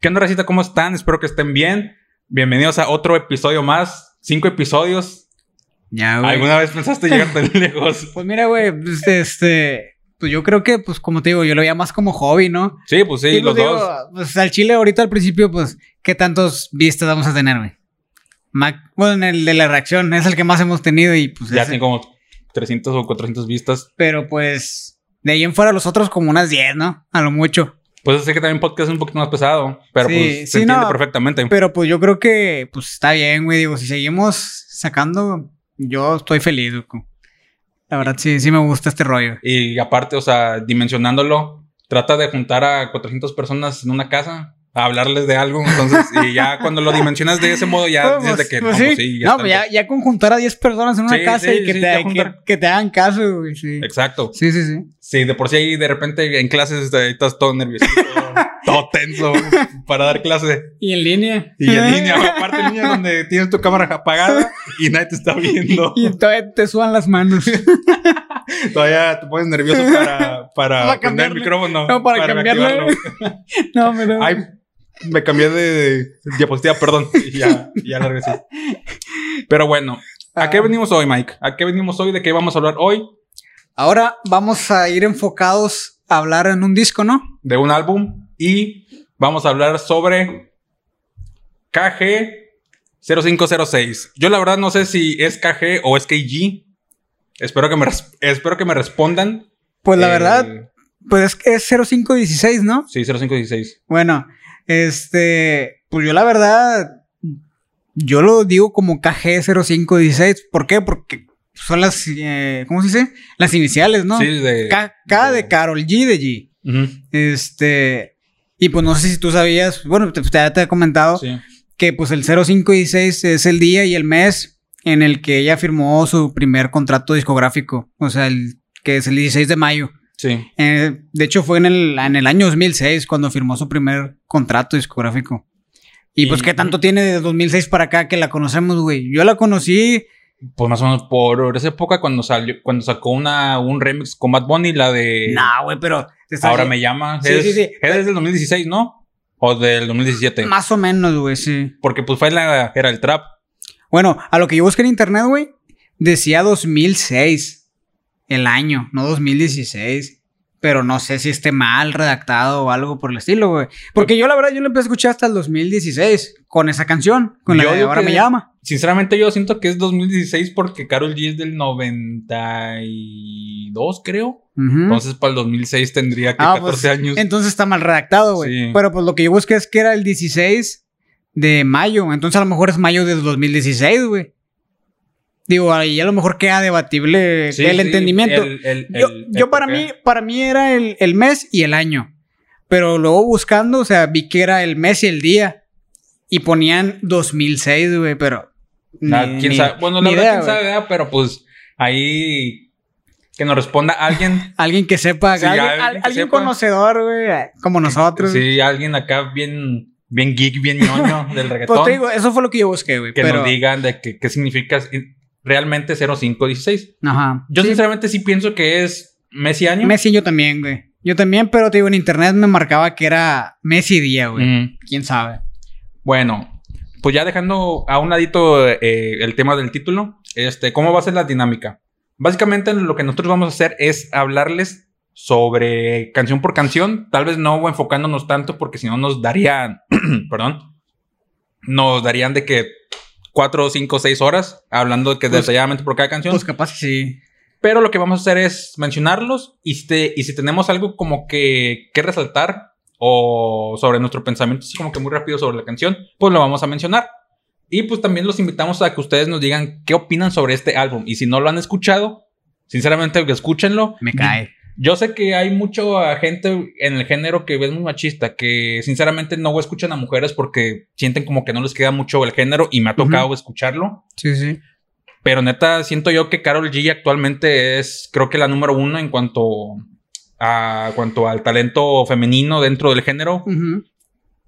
¿Qué onda, Racita? ¿Cómo están? Espero que estén bien. Bienvenidos a otro episodio más. Cinco episodios. Ya, güey. ¿Alguna vez pensaste llegar tan lejos? Pues mira, güey, pues, este, pues yo creo que, pues como te digo, yo lo veía más como hobby, ¿no? Sí, pues sí, Y, los pues, digo, dos. Pues al chile ahorita al principio, pues, ¿qué tantos vistas vamos a tener, güey? Ma- Bueno, en el de la reacción es el que más hemos tenido y pues... Ya ese- tienen como 300 o 400 vistas. Pero pues, de ahí en fuera los otros como unas 10, ¿no? A lo mucho. Pues sé que también podcast es un poquito más pesado, pero Sí, pues se sí, entiende no. perfectamente. Pero pues yo creo que, pues está bien, güey. Digo, si seguimos sacando, yo estoy feliz, güey. La verdad, sí, sí me gusta este rollo. Y aparte, o sea, dimensionándolo, trata de juntar a 400 personas en una casa a hablarles de algo. Entonces, y ya cuando lo dimensionas de ese modo, ya Pues, dices de que pues, no, sí. sí, ya no, pues ya, ya con juntar a 10 personas en una Sí, casa sí, y que, sí, te, que, te hagan caso, güey. Sí. Exacto. sí, sí, sí. Sí, de por sí ahí de repente en clases este, estás todo nervioso, todo tenso para dar clase. Y en línea. Y en línea, aparte en línea donde tienes tu cámara apagada y nadie te está viendo. Y todavía te sudan las manos. Todavía te pones nervioso para, para Para prender el micrófono. No, para reactivarlo. no, me da. Me cambié de, diapositiva, perdón. Y ya, ya la regresé. Pero bueno, ¿a qué Ah. venimos hoy, Mike? ¿A qué venimos hoy? ¿De qué vamos a hablar hoy? Ahora vamos a ir enfocados a hablar en un disco, ¿no? De un álbum y vamos a hablar sobre KG 0506. Yo la verdad no sé si es KG o es KG. Espero que me, espero que me respondan. Pues la Eh, verdad, pues es que es 0516, ¿no? Sí, 0516. Bueno, este, pues yo la verdad, yo lo digo como KG0516. ¿Por qué? Porque son las, eh, ¿cómo se dice? Las iniciales, ¿no? Sí, de. K, K de Carol, G de G. Este, y pues no sé si tú sabías, bueno, te, te, te he comentado sí. que pues el 0516 es el día y el mes en el que ella firmó su primer contrato discográfico. O sea, el que es el 16 de mayo. Sí. Eh, de hecho, fue en el, en el año 2006 cuando firmó su primer contrato discográfico. Y pues, ¿qué tanto tiene de 2006 para acá que la conocemos, güey? Yo la conocí. Pues más o menos por esa época cuando salió, cuando sacó una, un remix con Bad Bunny, la de Nah, güey, pero. Ahora me llama. Sí, es, sí, sí. es del 2016, ¿no? O del 2017. Más o menos, güey, sí. Porque pues fue la, era el trap. Bueno, a lo que yo busqué en internet, güey, decía 2006 el año, no 2016. Pero no sé si esté mal redactado o algo por el estilo, güey. Porque yo, la verdad, yo lo empecé a escuchar hasta el 2016 con esa canción, con la Yo digo Ahora que- me llama. Sinceramente yo siento que es 2016 porque Carol G es del 92, creo. Ujú. Entonces para el 2006 tendría que Ah, 14 pues, años. Entonces está mal redactado, güey. Sí. Pero pues lo que yo busqué es que era el 16 de mayo. Entonces a lo mejor es mayo de 2016, güey. Digo, ahí a lo mejor queda debatible Sí, el sí, entendimiento. el- el- yo el- yo para mí, para mí era el, el mes y el año. Pero luego buscando, o sea, vi que era el mes y el día. Y ponían 2006, güey, pero... Nah, ni- quién ni- sabe. Bueno, la verdad, idea, quién sabe, ¿verdad? pero pues ahí que nos responda alguien. Alguien que sepa, Sí, alguien, alguien al- que alguien sepa. conocedor, güey, como nosotros. Sí, alguien acá bien, bien geek, bien ñoño del reggaetón. Pues te digo, eso fue lo que yo busqué, güey. que pero... nos digan de qué significa realmente 0516. Ajá. Yo Sí, sinceramente sí pienso que es mes y año. Messi yo también, güey. Yo también, pero te digo, en internet me marcaba que era Messi día, güey. Mm. ¿Quién sabe? Bueno, pues ya dejando a un ladito eh, el tema del título, este, ¿cómo va a ser la dinámica? Básicamente lo que nosotros vamos a hacer es hablarles sobre canción por canción, tal vez no enfocándonos tanto porque si no nos darían, perdón, nos darían de que cuatro, cinco, seis horas hablando que Pues- detalladamente por cada canción. Pues capaz sí. Pero lo que vamos a hacer es mencionarlos y si, te- y si tenemos algo como que, que resaltar o sobre nuestro pensamiento, así como que muy rápido sobre la canción, pues lo vamos a mencionar. Y pues también los invitamos a que ustedes nos digan qué opinan sobre este álbum. Y si no lo han escuchado, sinceramente escúchenlo. Me cae. Yo sé que hay mucha gente en el género que es muy machista, que sinceramente no escuchan a mujeres porque sienten como que no les queda mucho el género y me ha tocado escucharlo. Sí, sí. Pero neta, siento yo que Carol G actualmente es, creo que la número uno en cuanto a cuanto al talento femenino dentro del género. Ujú.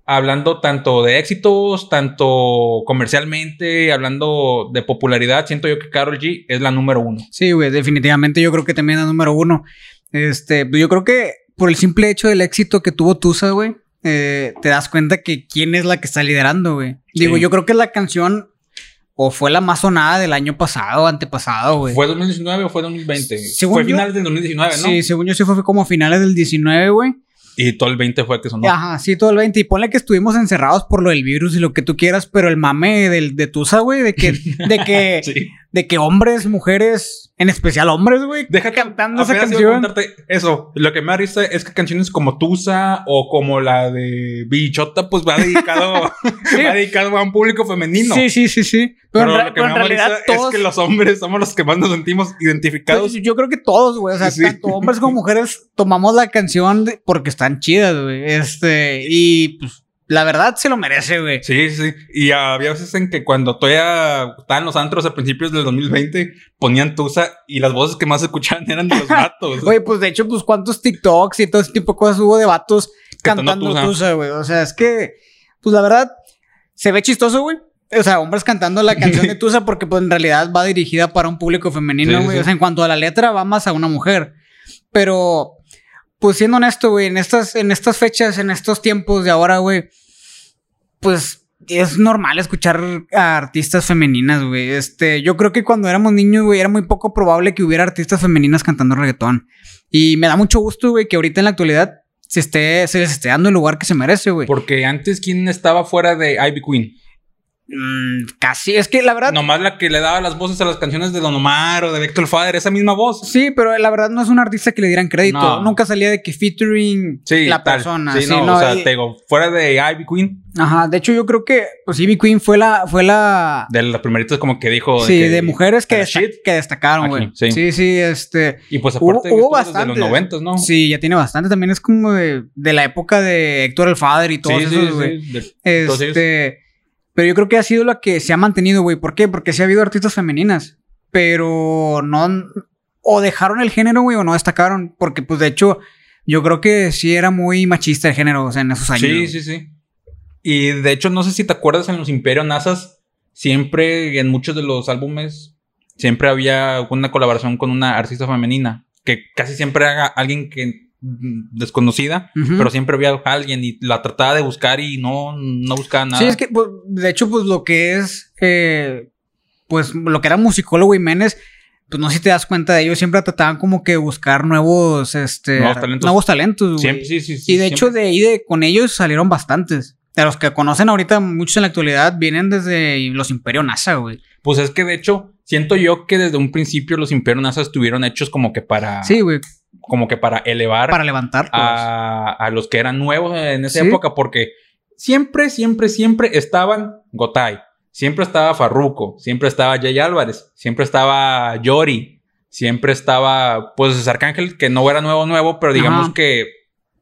Hablando tanto de éxitos, tanto comercialmente, hablando de popularidad, siento yo que Carol G es la número uno. Sí, güey, definitivamente yo creo que también es número uno. Este, yo creo que por el simple hecho del éxito que tuvo Tusa, güey, eh, te das cuenta que quién es la que está liderando, güey. Digo, Sí. yo creo que la canción o fue la más sonada del año pasado, antepasado, güey. ¿Fue 2019 o fue 2020? Según fue yo- finales del 2019, ¿no? Sí, según yo sí fue como finales del 19, güey. Y todo el 20 fue el que sonó. Ajá, sí, todo el 20. Y ponle que estuvimos encerrados por lo del virus y lo que tú quieras, pero el mame del, de Tusa, güey, de que, de que, Sí. de que hombres, mujeres, en especial hombres, güey, Deja cantando esa canción. eso. Lo que me da risa es que canciones como Tusa o como la de Bichota, pues va dedicado, va dedicado a un público femenino. Sí, sí, sí, sí. Pero, Pero, en, lo que pero me en da realidad risa todos. es que los hombres somos los que más nos sentimos identificados. Pues, yo creo que todos, güey. O sea, Sí. tanto hombres como mujeres tomamos la canción de- porque están chidas, güey. Este, y pues, la verdad se lo merece, güey. Sí, sí. Y había veces en que cuando todavía estaban los antros a principios del 2020, ponían Tusa y las voces que más escuchaban eran de los vatos. Güey, pues de hecho, pues cuántos TikToks y todo ese tipo de cosas hubo de vatos Cantando Tusa. Tusa, güey. O sea, es que, pues la verdad, se ve chistoso, güey. O sea, hombres cantando la canción de Tusa porque pues en realidad va dirigida para un público femenino, Sí, güey. sí. O sea, en cuanto a la letra va más a una mujer. Pero, pues siendo honesto, güey, en estas, en estas fechas, en estos tiempos de ahora, güey, pues es normal escuchar a artistas femeninas, güey. Este, yo creo que cuando éramos niños, güey, era muy poco probable que hubiera artistas femeninas cantando reggaetón. Y me da mucho gusto, güey, que ahorita en la actualidad se esté, se les esté dando el lugar que se merece, güey. Porque antes, ¿quién estaba fuera de Ivy Queen? Mm, casi, es que la verdad. Nomás la que le daba las voces a las canciones de Don Omar o de Héctor Fader, esa misma voz. Sí, pero la verdad no es un artista que le dieran crédito. No. Nunca salía de que featuring Sí, la tal. persona. Sí, Sí, no, no, o sea, y- te digo, fuera de Ivy Queen, Ajá, de hecho yo creo que pues Ivy Queen fue la fue la de las primeritas como que dijo. sí, que- de mujeres que, la desta- shit. que destacaron, güey. sí. Sí. sí, este Y pues Hubo- aparte hubo estuvo desde bastantes. los noventas, ¿no? Sí, ya tiene bastante. También es como de, de la época de Héctor el Father y todos esos, güey. de-. Este, pero yo creo que ha sido la que se ha mantenido, güey. ¿Por qué? Porque sí ha habido artistas femeninas, pero no o dejaron el género, güey, o no destacaron, porque pues de hecho yo creo que sí era muy machista el género, o sea, en esos años. Sí, sí, sí. Y de hecho, no sé si te acuerdas en los Imperio Nazas, siempre en muchos de los álbumes, siempre había una colaboración con una artista femenina, que casi siempre era alguien que mm, desconocida, pero siempre había alguien y la trataba de buscar y no, no buscaba nada. Sí, es que, pues, de hecho, pues lo que es, eh, pues lo que era musicólogo Jiménez, pues no sé si te das cuenta de ellos, siempre trataban como que buscar nuevos, este, Nuevos talentos. nuevos talentos. Siempre, sí, sí, sí, y de hecho, de ahí de, con ellos salieron bastantes. De los que conocen ahorita, muchos en la actualidad vienen desde los Imperio NASA, güey. Pues es que de hecho, siento yo que desde un principio los Imperio Nazas estuvieron hechos como que para, Sí, güey. Como que para elevar Para levantar. pues. a, a los que eran nuevos en esa Sí. época, porque siempre, siempre, siempre estaban Gotay, siempre estaba Farruko, siempre estaba Jay Álvarez, siempre estaba Yori, siempre estaba, pues, Arcángel, que no era nuevo, nuevo, pero digamos Ajá. que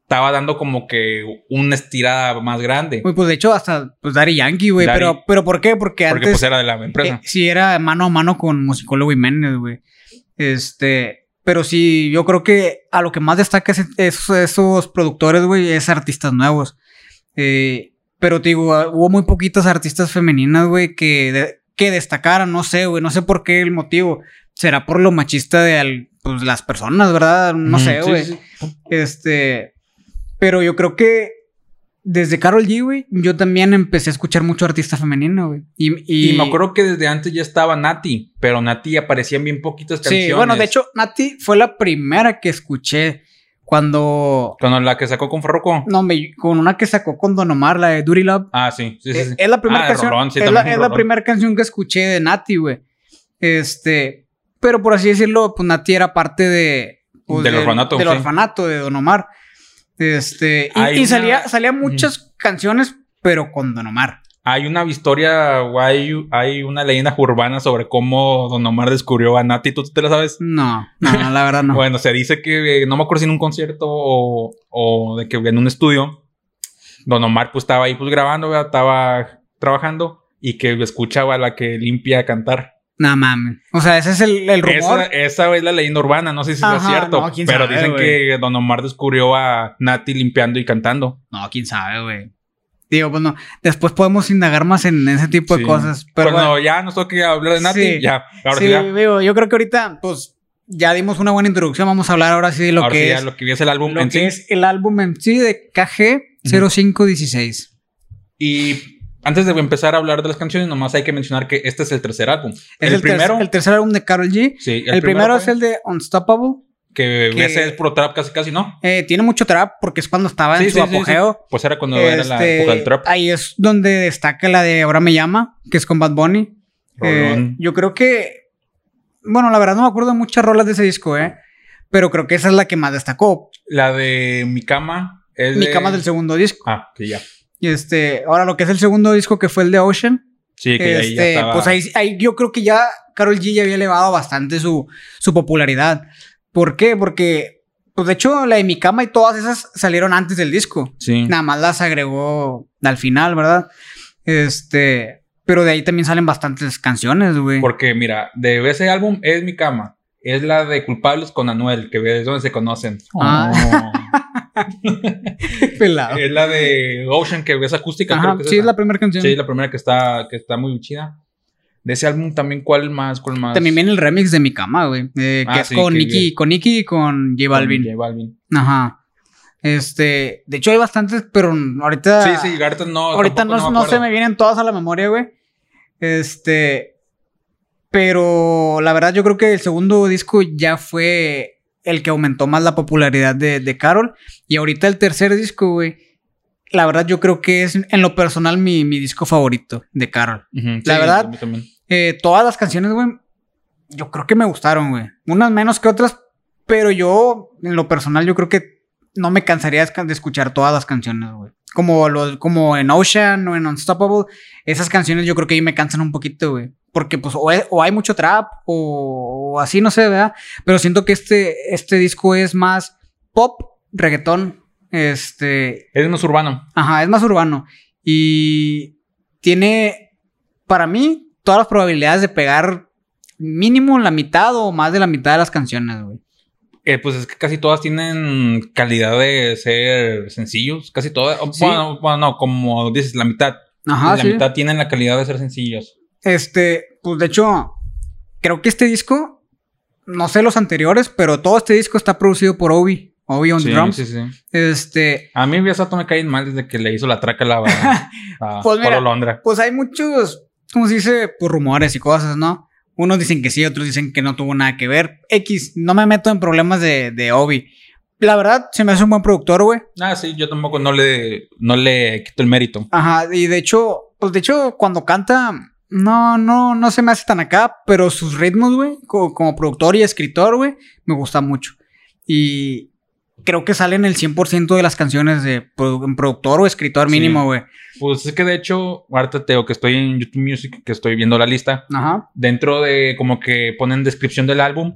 estaba dando como que una estirada más grande, Güey, pues de hecho, hasta pues Daddy Yankee, güey. Daddy- Pero, pero ¿por qué? Porque, porque antes. pues era de la empresa. Eh, sí, era mano a mano con musicólogo Jiménez, güey. Este, pero sí, yo creo que a lo que más destaca es esos, esos productores, güey, es artistas nuevos. Eh, pero te digo, ah, hubo muy poquitas artistas femeninas, güey, que, de- que destacaran, no sé, güey, no sé por qué el motivo. Será por lo machista de al- pues, las personas, ¿verdad? No sé, güey. sí, sí. Este, pero yo creo que desde Carol G, güey, yo también empecé a escuchar mucho artista femenino, güey. Y, y- Y me acuerdo que desde antes ya estaba Nati, pero Nati aparecían bien poquitas canciones. Sí, bueno, de hecho, Nati fue la primera que escuché cuando. Cuando la que sacó con Farruko. No, me, con una que sacó con Don Omar, la de Duty Love. Ah, sí, sí, sí. Eh, sí. Es la primera Ah, canción. rolón, sí, es la, es primera canción que escuché de Nati, güey. Este. Pero por así decirlo, pues Nati era parte de. pues, Del orfanato, Del sí. orfanato de Don Omar. Este. Y, una- salía, muchas canciones, pero con Don Omar. Hay una historia o hay, hay una leyenda urbana sobre cómo Don Omar descubrió a Nati. ¿Tú te la sabes? No, no, no, la verdad no. Bueno, se dice que, no me acuerdo si en un concierto o, o de que en un estudio, Don Omar pues estaba ahí pues grabando, ¿verdad? estaba trabajando y que escuchaba a la que limpia cantar. No mames. O sea, ese es el, el rumor. Esa, esa es la leyenda urbana, no sé si Ajá, es cierto, no, pero sabe, dicen que Don Omar descubrió a Nati limpiando y cantando. No, quién sabe, güey. Digo, pues no. Después podemos indagar más en ese tipo de Sí. cosas. Pero Cuando bueno, ya nos toque hablar de Nati, Sí. ya, ahora sí, sí ya. digo, yo creo que ahorita, pues, ya dimos una buena introducción. Vamos a hablar ahora sí de lo ahora que es. lo que es el álbum lo en que sí. es el álbum en sí de KG. 0516. Y antes de empezar a hablar de las canciones, nomás hay que mencionar que este es el tercer álbum. Es el, el, ter- primero, el tercer álbum de Carol G. sí, El, primero es fue el de Unstoppable. que, que- ese es puro trap casi casi, ¿no? Eh, tiene mucho trap porque es cuando estaba en Sí, su sí, sí, sí. apogeo. Pues era cuando era la Este, época del trap. Ahí es donde destaca la de Ahora me llama, que es con Bad Bunny. Eh, yo creo que. Bueno, la verdad no me acuerdo de muchas rolas de ese disco, ¿eh? Pero creo que esa es la que más destacó. La de Mi Cama es Mi de- cama del segundo disco. Ah, que ya. Y este, ahora lo que es el segundo disco que fue el de Ocean. Sí, que ahí ya este, estaba. pues ahí, ahí yo creo que ya Carol G ya había elevado bastante su, su popularidad. ¿Por qué? Porque, pues de hecho, la de Mi Cama y todas esas salieron antes del disco. Sí. Nada más las agregó al final, ¿verdad? Este, pero de ahí también salen bastantes canciones, güey. Porque mira, de ese álbum es Mi Cama. Es la de Culpables con Anuel, que es donde se conocen. Ah. Pelado. es la de Ocean, que es acústica. Ajá, creo que es sí, es esa. la primera canción. Sí, la primera que está, que está muy chida. De ese álbum también, ¿cuál más? ¿Cuál más? También viene el remix de Mi Cama, güey. eh, que Ah, es sí, con que bien. con Nicki y con J Con Balvin. J Balvin. Ajá. Este, de hecho hay bastantes, pero ahorita. Sí, sí, ahorita no. ahorita no, me no se me vienen todas a la memoria, güey. Este. Pero la verdad, yo creo que el segundo disco ya fue el que aumentó más la popularidad de, de Carol. Y ahorita el tercer disco, güey. La verdad, yo creo que es en lo personal mi, mi disco favorito de Carol. La sí, verdad. Eh, todas las canciones, güey, yo creo que me gustaron, güey. Unas menos que otras, pero yo, en lo personal, yo creo que no me cansaría de de escuchar todas las canciones, güey. Como, los, como en Ocean o en Unstoppable, esas canciones yo creo que ahí me cansan un poquito, güey. Porque pues o, he- o hay mucho trap o, o así, no sé, ¿verdad? Pero siento que este, este disco es más pop, reggaetón, este, Es más urbano. Ajá, es más urbano. Y tiene, para mí, todas las probabilidades de pegar mínimo la mitad o más de la mitad de las canciones, güey. Eh, pues es que casi todas tienen calidad de ser sencillos. Casi todas. Sí. Bueno, bueno, no, como dices, la mitad. Ajá, la sí. mitad tienen la calidad de ser sencillos. Este, pues de hecho, creo que este disco, no sé los anteriores, pero todo este disco está producido por Obi, Obi on Sí, Drums. sí, sí. Este, A mí Besato me cae mal desde que le hizo la traca a la a Pues mira, Londra. pues hay muchos, ¿cómo se dice? Pues rumores y cosas, ¿no? Unos dicen que sí, otros dicen que no tuvo nada que ver. X, no me meto en problemas de, de Obi. La verdad, se me hace un buen productor, güey. Ah, sí, yo tampoco no le, no le quito el mérito. Ajá, y de hecho, pues de hecho, cuando canta, no, no, no se me hace tan acá, pero sus ritmos, güey, co- como, productor y escritor, güey, me gusta mucho. Y creo que salen el 100% de las canciones de produ- productor o escritor mínimo, güey. Pues es que de hecho, ahorita te digo que estoy en YouTube Music, que estoy viendo la lista. Ajá. Dentro de como que ponen descripción del álbum,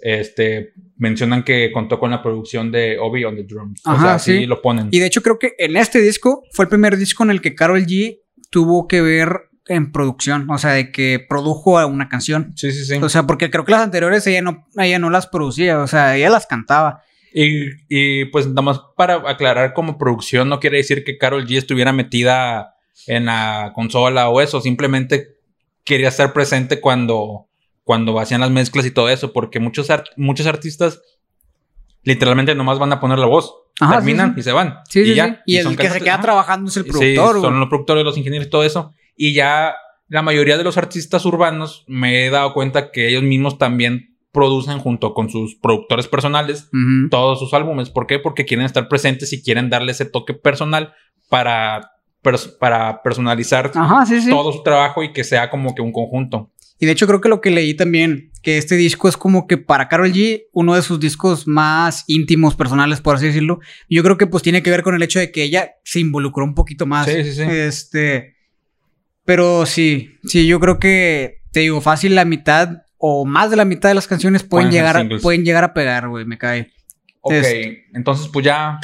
este, mencionan que contó con la producción de Obi on the Drums. o Ajá, sea, sí, sí. lo ponen. Y de hecho creo que en este disco fue el primer disco en el que Carol G tuvo que ver en producción, o sea, de que produjo una canción. Sí, sí, sí. O sea, porque creo que las anteriores ella no, ella no las producía, o sea, ella las cantaba. Y, y, pues nada más para aclarar como producción no quiere decir que Carol G estuviera metida en la consola o eso, simplemente quería estar presente cuando, cuando hacían las mezclas y todo eso, porque muchos, art- muchos artistas literalmente nomás van a poner la voz, Ajá, terminan sí, sí. y se van. Sí, sí, ya. sí. Y, son el que se queda trabajando es el productor, son los productores, los ingenieros y todo eso. Y ya la mayoría de los artistas urbanos me he dado cuenta que ellos mismos también producen junto con sus productores personales todos sus álbumes. ¿Por qué? Porque quieren estar presentes y quieren darle ese toque personal para, pers- para personalizar Ajá, sí, sí. todo su trabajo y que sea como que un conjunto. Y de hecho creo que lo que leí también, que este disco es como que para Carol G, uno de sus discos más íntimos, personales, por así decirlo. Yo creo que pues tiene que ver con el hecho de que ella se involucró un poquito más. Sí, sí, sí. Este, pero sí, sí, yo creo que, te digo, fácil la mitad o más de la mitad de las canciones pueden, llegar, a, pueden llegar a pegar, güey, me cae. Ok, entonces pues ya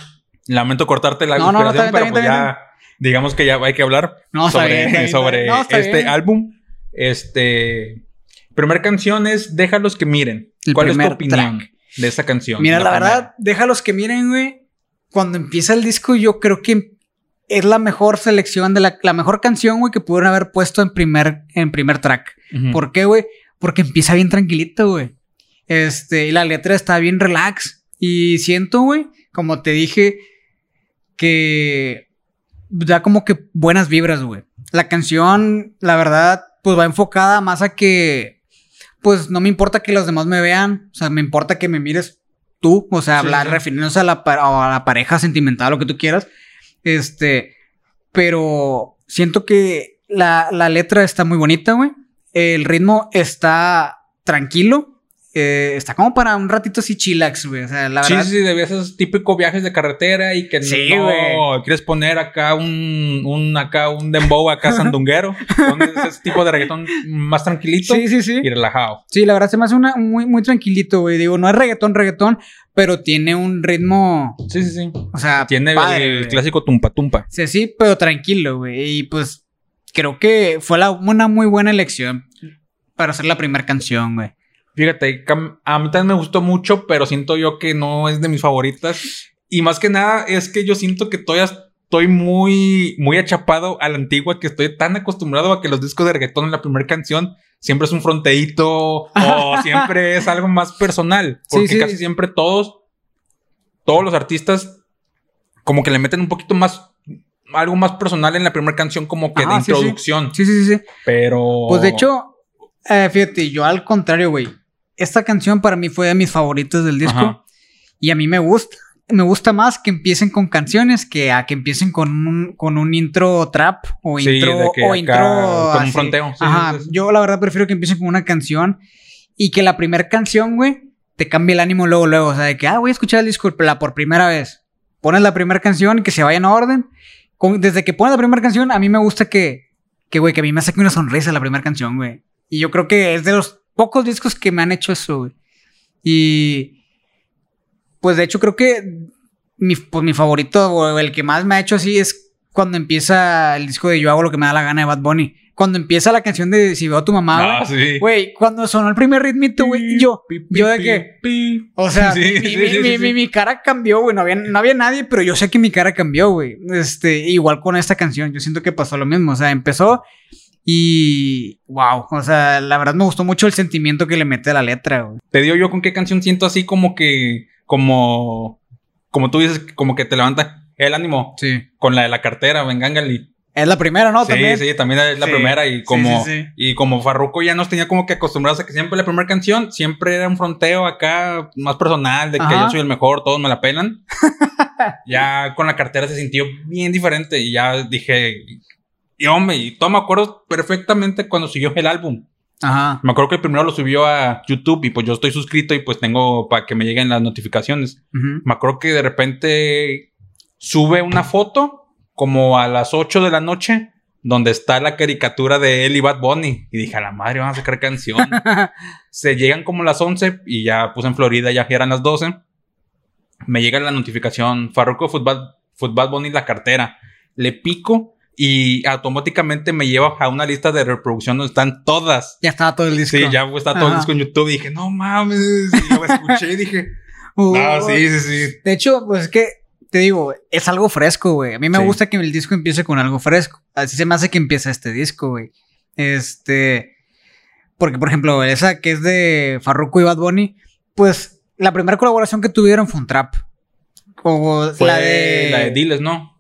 lamento cortarte la No, no, no, inspiración, está bien, pero pues bien, ya digamos que ya hay que hablar sobre, sobre este álbum. Este, primera canción es Déjalos que miren. El ¿Cuál es tu primer opinión track. de esa canción? Mira, la, primera. verdad, déjalos que miren, güey. Cuando empieza el disco, yo creo que es la mejor selección de la, la mejor canción, güey, que pudieron haber puesto en primer, en primer track. ¿Por qué, güey? Porque empieza bien tranquilito, güey. Este, y la letra está bien relax. Y siento, güey, como te dije, que da como que buenas vibras, güey. La canción, la verdad, pues va enfocada más a que, pues no me importa que los demás me vean, o sea, me importa que me mires tú, o sea, Sí, hablar, sí. refiriéndose a la, a la pareja sentimental, lo que tú quieras. Este, pero siento que la, la letra está muy bonita, güey. El ritmo está tranquilo. Eh, está como para un ratito así chillax, güey. O sea, la Sí, verdad. sí, sí, de esos típicos viajes de carretera y que Sí, no quieres poner acá un, un acá un dembow acá sandunguero. Ese tipo de reggaetón más tranquilito Sí, sí, sí. y relajado. Sí, la verdad se me hace una muy, muy tranquilito, güey. Digo, no es reggaetón, reggaetón, pero tiene un ritmo, Sí, sí, sí. o sea, Tiene padre, el clásico tumpa tumpa. Sí, sí, pero tranquilo, güey. Y pues creo que fue la- una muy buena elección para hacer la primera canción, güey. Fíjate, a mí también me gustó mucho, pero siento yo que no es de mis favoritas. Y más que nada es que yo siento que todavía estoy muy, muy achapado a la antigua, que estoy tan acostumbrado a que los discos de reggaetón en la primera canción siempre es un fronteíto o siempre es algo más personal. Sí, Porque sí. casi siempre todos, todos los artistas como que le meten un poquito más, algo más personal en la primera canción como que Ajá, de sí, sí. introducción. Sí, sí, sí, sí. Pero... Pues de hecho, eh, fíjate, yo al contrario, güey. Esta canción para mí fue de mis favoritos del disco. Ajá. Y a mí me gusta. Me gusta más que empiecen con canciones que a que empiecen con un, con un intro trap o Sí, intro. de que o acá intro. con un fronteo, sí, Ajá. Yo la verdad prefiero que empiecen con una canción y que la primera canción, güey, te cambie el ánimo luego, luego. O sea, de que, ah, voy a escuchar el disco la por primera vez. Pones la primera canción que se vaya en orden. Con- desde que pones la primera canción, a mí me gusta que, que, güey, que a mí me saque una sonrisa la primera canción, güey. Y yo creo que es de los pocos discos que me han hecho eso, güey. Y pues de hecho creo que mi, pues, mi favorito o el que más me ha hecho así es cuando empieza el disco de Yo hago lo que me da la gana de Bad Bunny. Cuando empieza la canción de Si veo a tu mamá, Ah, güey. sí. Güey, cuando sonó el primer ritmito, güey, yo, yo de que, o sea, mi cara cambió, güey. No había, no había nadie, pero yo sé que mi cara cambió, güey. Este, igual con esta canción, yo siento que pasó lo mismo. O sea, empezó y wow. O sea, la verdad me gustó mucho el sentimiento que le mete a la letra, güey. Te digo yo con qué canción siento así como que, como, como tú dices, como que te levanta el ánimo Sí. con la de la cartera, Vengangali. Es la primera, ¿no? sí, También. sí, también es la Sí, primera y como, sí, sí. y como Farruko ya nos tenía como que acostumbrados a que siempre la primera canción siempre era un fronteo acá más personal de que Ajá. yo soy el mejor, todos me la pelan. ya con la cartera se sintió bien diferente y ya dije, y hombre, y todo me acuerdo perfectamente cuando siguió el álbum. Ajá. Me acuerdo que el primero lo subió a YouTube y pues yo estoy suscrito y pues tengo para que me lleguen las notificaciones. Me acuerdo que de repente sube una foto como a las 8 de la noche donde está la caricatura de él y Bad Bunny. Y dije, a la madre, van a sacar canción. Se llegan como las 11 y ya puse en Florida, ya eran las 12. Me llega la notificación, Farruko Football, Football Bunny la cartera. Le pico y automáticamente me lleva a una lista de reproducción donde están todas. Ya estaba todo el disco. Sí, ya está todo el disco en YouTube y dije, no mames. Y lo escuché y dije, Uh, no, sí, sí, sí. De hecho, pues es que te digo, es algo fresco, güey. A mí me Sí. gusta que el disco empiece con algo fresco. Así se me hace que empieza este disco, güey. Este. Porque, por ejemplo, esa que es de Farruko y Bad Bunny, pues la primera colaboración que tuvieron fue un trap. O Fue la de. la de Diles, ¿no?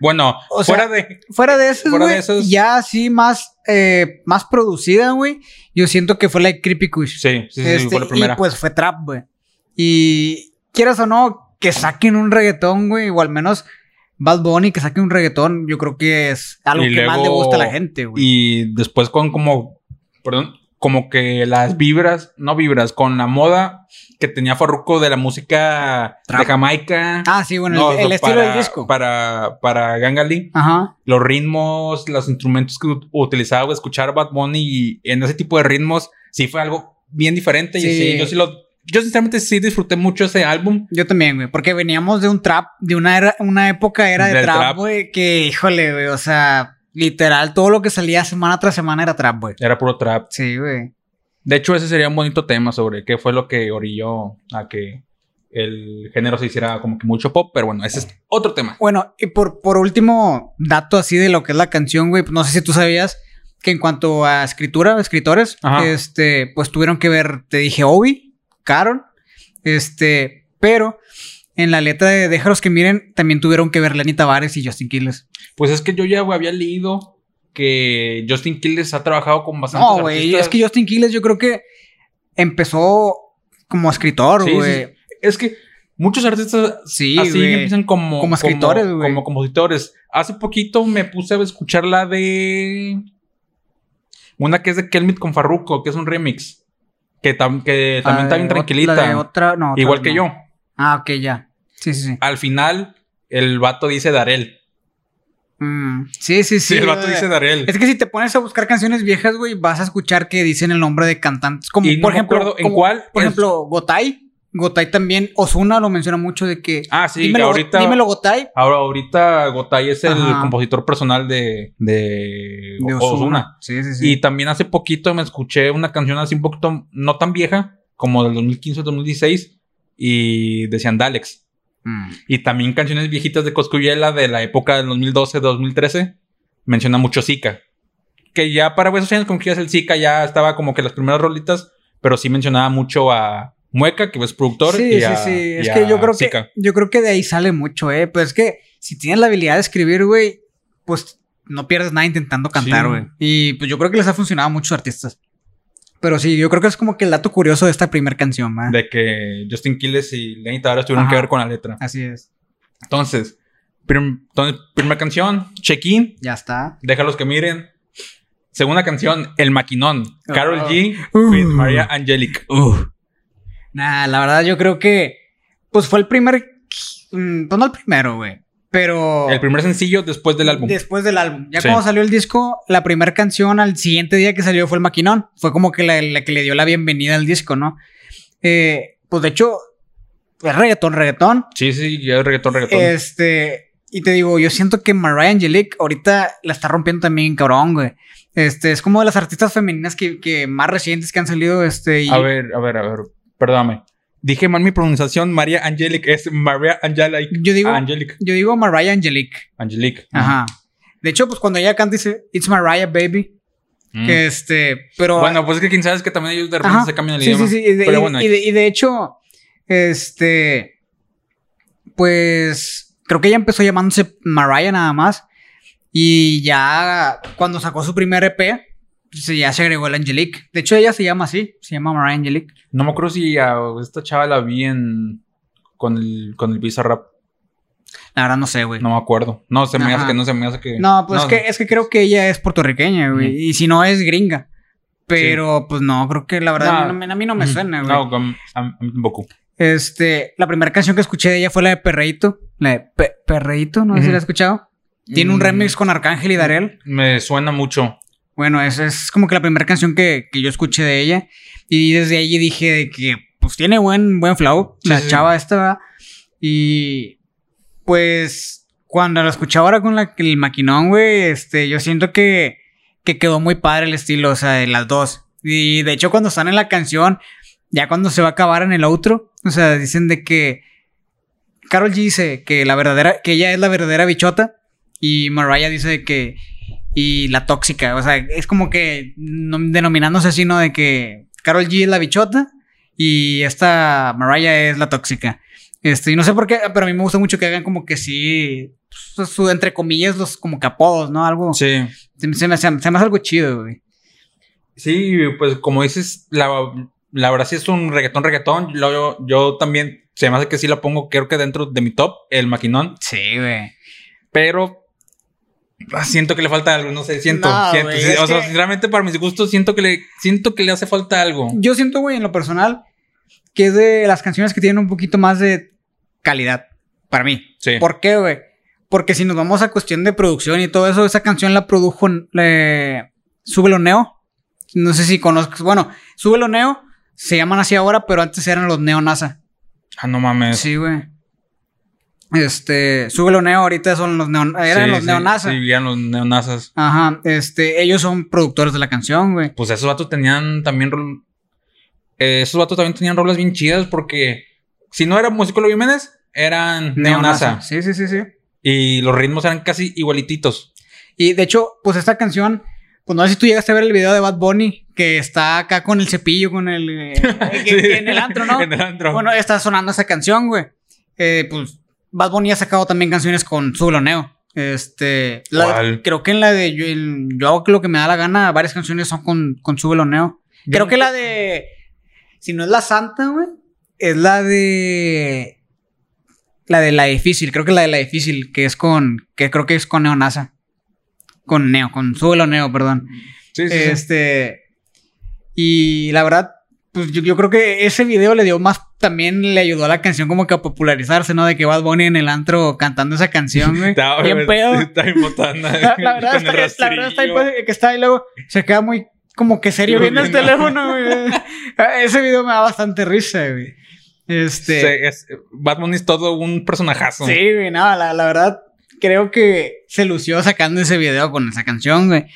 Bueno, O sea, fuera de. Fuera de Fuera de güey, esas- ya así más, eh, más producida, güey. Yo siento que fue la de Creepy Kush. Sí, sí, sí, Este, fue la primera. Y pues fue trap, güey. Y quieras o no, que saquen un reggaetón, güey, o al menos Bad Bunny que saque un reggaetón, yo creo que es algo Y que más le luego- gusta a la gente, güey. Y después con como. Perdón. Como que las vibras, no vibras, con la moda que tenía Farruko de la música Trap. de Jamaica. Ah, sí, bueno, No, el, el para- estilo del disco. Para, para Gangali. Ajá. los ritmos, los instrumentos que ut- utilizaba, escuchar Bad Bunny y en ese tipo de ritmos, sí fue algo bien diferente. Y Sí. sí, yo sí lo. Yo sinceramente sí disfruté mucho ese álbum. Yo también, güey, porque veníamos de un trap, de una era, una época era de trap. güey, que híjole, güey, o sea, literal, todo lo que salía semana tras semana era trap, güey. Era puro trap. Sí, güey. De hecho, ese sería un bonito tema sobre qué fue lo que orilló a que el género se hiciera como que mucho pop. Pero bueno, ese es otro tema. Bueno, y por, por último, dato así de lo que es la canción, güey, no sé si tú sabías que en cuanto a escritura, escritores, Ajá. este, pues tuvieron que ver, te dije, Obi, Carol, este, pero en la letra de Déjalos que miren, también tuvieron que ver Lenny Tavares y Justin Quiles. Pues es que yo ya había leído que Justin Quiles ha trabajado con bastantes No, güey, es que Justin Quiles yo creo que empezó como escritor, sí, güey. sí. Es que muchos artistas Sí, así empiezan como, Como escritores, güey. Como compositores. Hace poquito me puse a escuchar la de. Una que es de Kelmit con Farruko, que es un remix. Que, tam- que también está bien Ah, de ot- tranquilita. la de otra, no, otra igual que yo. Ah, ok, ya. Sí, sí, sí. Al final, el vato dice Darel. Mm, sí, sí, sí. Sí, el vato güey. dice Darel. Es que si te pones a buscar canciones viejas, güey, vas a escuchar que dicen el nombre de cantantes. Como, Y no por me ejemplo, en como- cuál Por ejemplo, Gotay. Gotay también. Osuna lo menciona mucho de que. Ah, sí, dímelo, ahorita. dímelo, Gotay. Ahora, ahorita Gotay es el Ajá. compositor personal de, de, De. Ozuna. Sí, sí, sí. Y también hace poquito me escuché una canción así un poquito no tan vieja, como del 2015-2016, y decían Dalex. Mm. Y también canciones viejitas de Coscuyela de la época del 2012-2013, menciona mucho Zika. Que ya para esos años, como que el Zika, ya estaba como que las primeras rolitas, pero sí mencionaba mucho a Mueca, que es productor. Sí, y sí, a- sí. y Es que yo creo que, yo creo que de ahí sale mucho, eh. Pues es que si tienes la habilidad de escribir, güey, pues no pierdes nada intentando cantar, Sí. güey. Y pues yo creo que les ha funcionado a muchos artistas. Pero sí, yo creo que es como que el dato curioso de esta primera canción, man. De que Justin Quiles y Lenny Tavares tuvieron Ajá. que ver con la letra. Así es. Entonces, prim- entonces, primera canción, Check-in, Ya está. déjalos que miren. Segunda canción, El Maquinón, Carol. G Uh. with Maria Angelic. Nah, la verdad yo creo que pues fue el primer mm, pues no el primero, güey, pero El primer sencillo después del álbum. después del álbum. Ya Sí. cuando salió el disco, la primera canción al siguiente día que salió fue el Maquinón. Fue como que la, la que le dio la bienvenida al disco, ¿no? Eh, pues de hecho es reggaetón, reggaetón. Sí, sí, ya es reggaetón, reggaetón. Este, y te digo, yo siento que Mariah Angelique ahorita la está rompiendo también, cabrón, güey. Este, es como de las artistas femeninas que, que más recientes que han salido, este, y A ver, a ver, a ver, perdóname. Dije mal mi pronunciación, Maria Angelic, es Maria Angelic. yo digo, Angelic. yo digo Mariah Angelique. Angelic. Ajá. De hecho, pues cuando ella canta dice, It's Mariah, baby. Mm. Que este, pero. Bueno, pues es que quién sabe es que también ellos de repente Ajá. se cambian el sí, idioma. sí, sí. Y de, Pero y- bueno, y de- y de hecho, este. Pues. Creo que ella empezó llamándose Mariah nada más. Y ya cuando sacó su primer EP, pues ya se agregó el Angelique. De hecho, ella se llama así, se llama Mariah Angelique. no me acuerdo si a esta chava la vi en con el con el Bizarrap. La verdad no sé, güey. No me acuerdo. No, se me hace que no se me hace que. No, pues Es, que, es que creo que ella es puertorriqueña, güey. Y si no es gringa. Pero, pues no, creo que la verdad No. a mí- no me suena, güey. No, a, mí tampoco. Este, la primera canción que escuché de ella fue la de Perreíto. La de Pe- Perreíto, no sé si la has escuchado. Tiene un Mm. remix con Arcángel y Darel. Me suena mucho. Bueno, esa es como que la primera canción que, que yo escuché de ella. Y desde ahí dije de que, pues tiene buen, buen flow. Sí, la sí. chava esta, ¿verdad? Y pues cuando la escuchaba ahora con la, el maquinón, güey, este, yo siento que, que quedó muy padre el estilo, o sea, de las dos. Y de hecho, cuando están en la canción, ya cuando se va a acabar en el outro, o sea, dicen de que Carol G dice que la verdadera, que ella es la verdadera bichota. Y Mariah dice que y la tóxica. O sea, es como que no- denominándose así, ¿no? De que Carol G es la bichota y esta Mariah es la tóxica. Este, y no sé por qué, pero a mí me gusta mucho que hagan como que sí, pues, su, entre comillas, los como que apodos, ¿no? Algo. Sí. Se, se me, se me hace algo chido, güey. Sí, pues como dices, la, la verdad sí es un reggaetón, reggaetón. Yo, también, se me hace que sí la pongo, creo que dentro de mi top, el maquinón. Sí, güey. Pero siento que le falta algo, no sé, siento, No, siento. o sea, que- sinceramente para mis gustos siento que le, siento que le hace falta algo. Yo siento, güey, en lo personal, que es de las canciones que tienen un poquito más de calidad. Para mí. Sí. ¿Por qué, güey? Porque si nos vamos a cuestión de producción y todo eso, esa canción la produjo eh, Súbelo Neo. No sé si conozcas. Bueno, Súbelo Neo se llaman así ahora, pero antes eran los Neo NASA. Ah, no mames. Sí, güey. Este, Súbelo Neo ahorita son los Neo, eran Sí, los sí, Neo NASA. Sí, eran los neonazas. Ajá, este, ellos son productores de la canción, güey. Pues esos vatos tenían también. eh, esos vatos también tenían rolas bien chidas porque si no era Musicólogo Jiménez, eran neonasa. Sí, sí, sí, sí. Y los ritmos eran casi igualititos. Y de hecho, pues esta canción, pues no sé si tú llegaste a ver el video de Bad Bunny, que está acá con el cepillo, con el... eh, que- en el antro, ¿no? en el antro. Bueno, está sonando esa canción, güey. eh, pues Bad Bunny ha sacado también canciones con Subeloneo. Este, la- creo que en la de yo, en Yo hago lo que me da la gana, varias canciones son con, con Subeloneo. Yo Creo que la de, si no es la Santa, güey, es la de, la de la difícil, creo que la de la difícil, que es con, que creo que es con Neonasa. Con Neo, con Subeloneo, perdón. Sí, sí, sí. Este. Y la verdad, pues yo, yo creo que ese video le dio más. También le ayudó a la canción como que a popularizarse, ¿no? De que Bad Bunny en el antro cantando esa canción, güey. Estaba Bien pedo. Está bien botana. La, la verdad, está, la verdad está ahí, que está ahí luego. Se queda muy como que serio viendo el teléfono, güey. Ese video me da bastante risa, güey. Este. Sí, es- Bad Bunny es todo un personajazo. Sí, güey, no, la, la verdad, creo que se lució sacando ese video con esa canción, güey.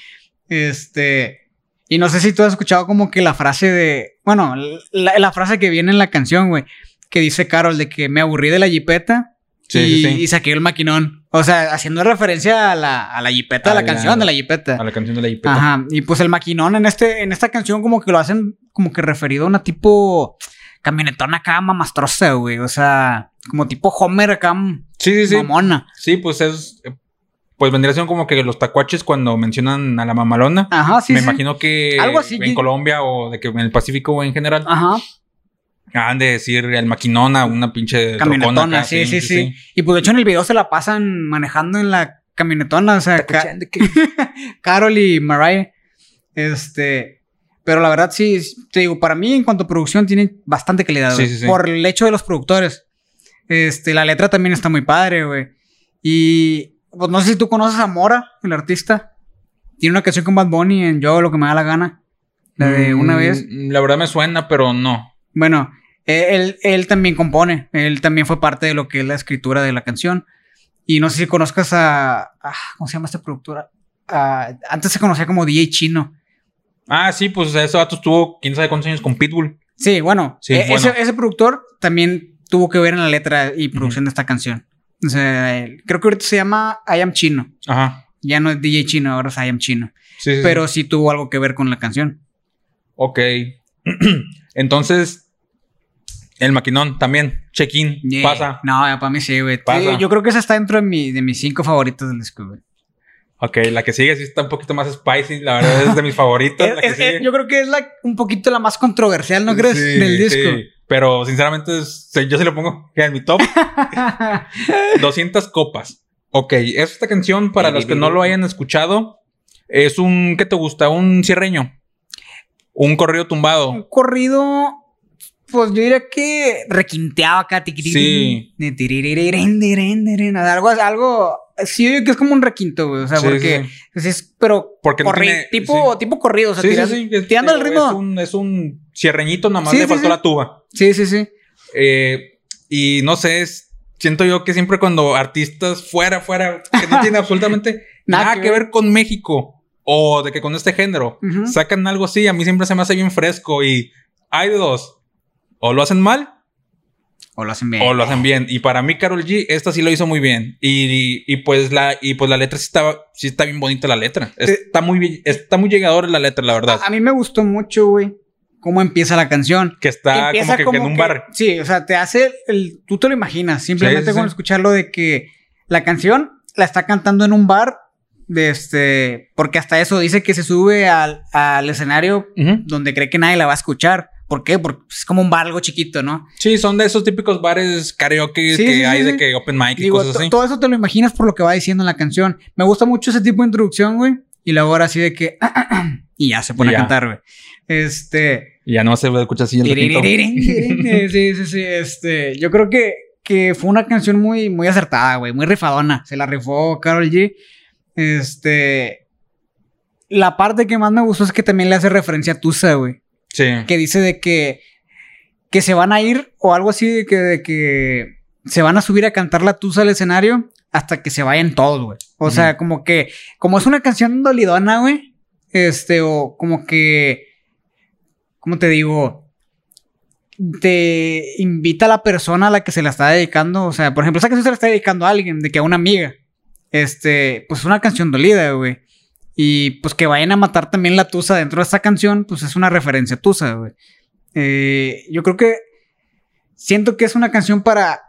Este. Y no sé si tú has escuchado como que la frase de. Bueno, la, la frase que viene en la canción, güey. Que dice Carol de que me aburrí de la jipeta Sí, y, sí, sí. y saqué el maquinón. O sea, haciendo referencia a la, a la jipeta, a A la, la- canción de la jipeta. A la canción de la jipeta. Ajá. Y pues el maquinón en este, en esta canción, como que lo hacen como que referido a una tipo camionetona acá mamastrosa, güey. O sea, como tipo Homer acá Sí, sí, sí. mamona. Sí, pues es. Pues vendría siendo como que los tacuaches cuando mencionan a la mamalona. Ajá, sí. me sí. imagino que Algo así en Colombia o de que en el Pacífico en general Ajá. han de decir el maquinona, una pinche Camionetona, acá, sí, sí, sí, Y pues de hecho en el video se la pasan manejando en la camionetona, o sea, Ca- Carol y Mariah. Este. Pero la verdad, sí, te digo, para mí en cuanto a producción tiene bastante calidad, sí, sí. Por el hecho de los productores. Este, la letra también está muy padre, güey. Y pues no sé si tú conoces a Mora, el artista. Tiene una canción con Bad Bunny en Yo lo que me da la gana. La de una Mm, vez. La verdad me suena, pero no. Bueno, eh, él, él también compone. Él también fue parte de lo que es la escritura de la canción. Y no sé si conozcas a. ah, ¿Cómo se llama esta productora? Antes se conocía como DJ Chino. Ah, sí, pues ese vato estuvo quién sabe cuántos años con Pitbull. Sí, bueno, Sí, eh, bueno. Ese, ese productor también tuvo que ver en la letra y producción de esta canción. O sea, él- creo que ahorita se llama I Am Chino. Ajá. Ya no es DJ Chino, ahora es I Am Chino. Sí, sí, Pero sí. sí tuvo algo que ver con la canción. Ok. Entonces, el maquinón también. Check-in. Yeah. Pasa. No, para mí sí, güey. Pasa. Yo creo que esa está dentro de, mi, de mis cinco favoritos del disco, güey. Ok, la que sigue sí está un poquito más spicy. La verdad es de mis favoritas. la que Es- es- sigue. es- yo creo que es la, un poquito la más controversial, ¿no crees? Sí, Del disco. sí. Pero sinceramente, es- yo se lo pongo en mi top. 200 copas. Ok, esta canción, para los que no lo hayan escuchado, es un. ¿Qué te gusta? Un cierreño. Un corrido tumbado. un corrido, pues yo diría que requinteado acá, Sí. Algo, algo, sí, que es como un requinto, güey. O sea, Sí, porque sí, pues, es, pero Porque no corri- tiene- tipo, sí. tipo corrido, o sea, sí, es- tirando el es ritmo. un, es un cierreñito, nada más le faltó la tuba. Sí, sí, sí. Eh, y no sé, es- siento yo que siempre cuando artistas fuera, fuera, que no tiene absolutamente Nada nada, que que ver. con México o de que con este género sacan algo así, a mí siempre se me hace bien fresco y hay de dos. O lo hacen mal O lo hacen bien. o lo hacen bien. Y para mí, Carol G, esta sí lo hizo muy bien. Y, y- y pues la, y pues la letra sí está, sí está bien bonita la letra. Está muy, bien- está muy llegadora la letra, la verdad. A, a mí me gustó mucho, güey, cómo empieza la canción. que está Empieza como que, en un bar. Sí, o sea, te hace el. Tú te lo imaginas, simplemente Sí, sí, con escucharlo de que la canción la está cantando en un bar. De este. Porque hasta eso dice que se sube al, al escenario donde cree que nadie la va a escuchar. ¿Por qué? Porque es como un bar algo chiquito, ¿no? Sí, son de esos típicos bares karaoke Sí, que sí, hay sí. de que open mic y Digo, cosas así. todo eso te lo imaginas por lo que va diciendo en la canción. Me gusta mucho ese tipo de introducción, güey. Y luego ahora así de que. y ya se pone Y a ya. cantar, güey. Este. Y ya no se escucha así el Sí, sí, sí. Este, yo creo que, que fue una canción muy, muy acertada, güey. Muy rifadona. Se la rifó Carol G. Este. La parte que más me gustó es que también le hace referencia a Tusa, güey. Sí. Que dice de que. Que se van a ir o algo así de que, de que se van a subir a cantar la Tusa al escenario hasta que se vayan todos, güey. O sea, como que. Como es una canción dolidona, güey. Este, o como que. ¿Cómo te digo? te invita a la persona a la que se la está dedicando. O sea, por ejemplo, esa canción se la está dedicando a alguien, de que a una amiga. Este, pues una canción dolida, güey. Y pues que vayan a matar también la tusa dentro de esta canción, pues es una referencia a tusa, güey. Eh, yo creo que siento que es una canción para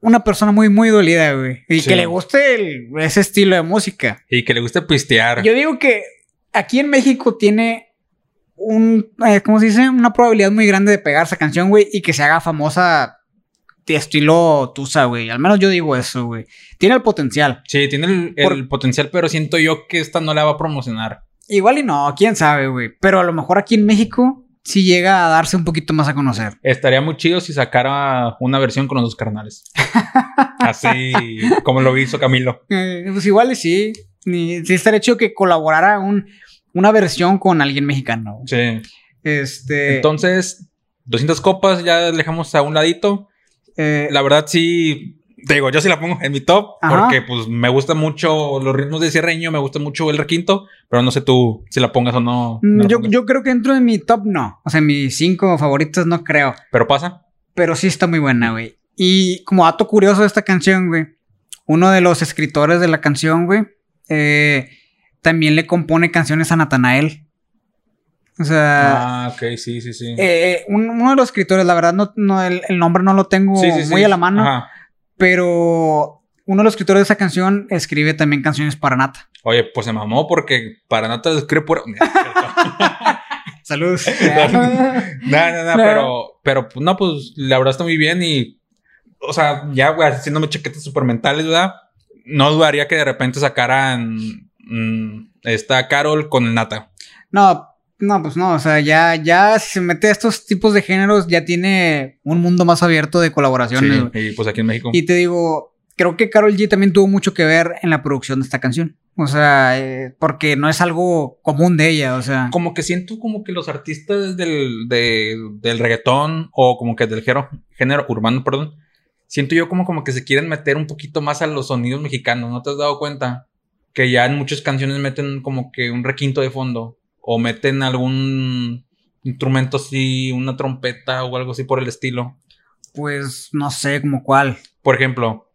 una persona muy, muy dolida, güey. Y Sí. que le guste el- ese estilo de música. Y que le guste pistear. Yo digo que aquí en México tiene un, eh, ¿cómo se dice? Una probabilidad muy grande de pegar esa canción, güey, y que se haga famosa estilo Tusa, güey. Al menos yo digo eso, güey. Tiene el potencial. Sí, tiene el, el Por- potencial, pero siento yo que esta no la va a promocionar. Igual y no, quién sabe, güey. Pero a lo mejor aquí en México sí llega a darse un poquito más a conocer. Estaría muy chido si sacara una versión con los dos carnales. Así como lo hizo Camilo. Eh, pues igual y sí. Sí estaría chido que colaborara un, una versión con alguien mexicano. Sí. Este. Entonces, 200 copas ya dejamos a un ladito. Eh, La verdad sí, te digo, yo sí la pongo en mi top Ajá. porque pues me gusta mucho los ritmos de cierreño, me gusta mucho el requinto, pero no sé tú si la pongas o no. mm, no yo, yo creo que dentro de mi top no. O sea, mis cinco favoritos no creo. Pero pasa. Pero sí está muy buena, güey. Y como dato curioso de esta canción, güey. Uno de los escritores de la canción, güey. eh, también le compone canciones a Natanael. O sea. Ah, ok, sí, sí, sí. eh, un- uno de los escritores, la verdad, no, no, el, el nombre no lo tengo Sí, sí, sí. muy a la mano. Ajá. Pero uno de los escritores de esa canción escribe también canciones para Nata. Oye, pues se mamó porque para nada escribe pura. Saludos. no, no, no, pero, pero pues, no, pues la verdad está muy bien y, o sea, ya, güey, haciéndome chaquetas super mentales, ¿verdad? No dudaría que de repente sacaran mm, esta Carol con el Nata. no, no, pues no. O sea, ya, ya si se mete a estos tipos de géneros, ya tiene un mundo más abierto de colaboraciones. Sí, y pues aquí en México. Y te digo, creo que Carol G también tuvo mucho que ver en la producción de esta canción. O sea, eh, porque no es algo común de ella. O sea, Como que siento como que los artistas del, de- del reggaetón o como que del género, género urbano, perdón, siento yo como, como que se quieren meter un poquito más a los sonidos mexicanos, ¿no te has dado cuenta? Que ya en muchas canciones meten como que un requinto de fondo o meten algún instrumento así, una trompeta o algo así por el estilo. pues no sé como cuál. Por ejemplo,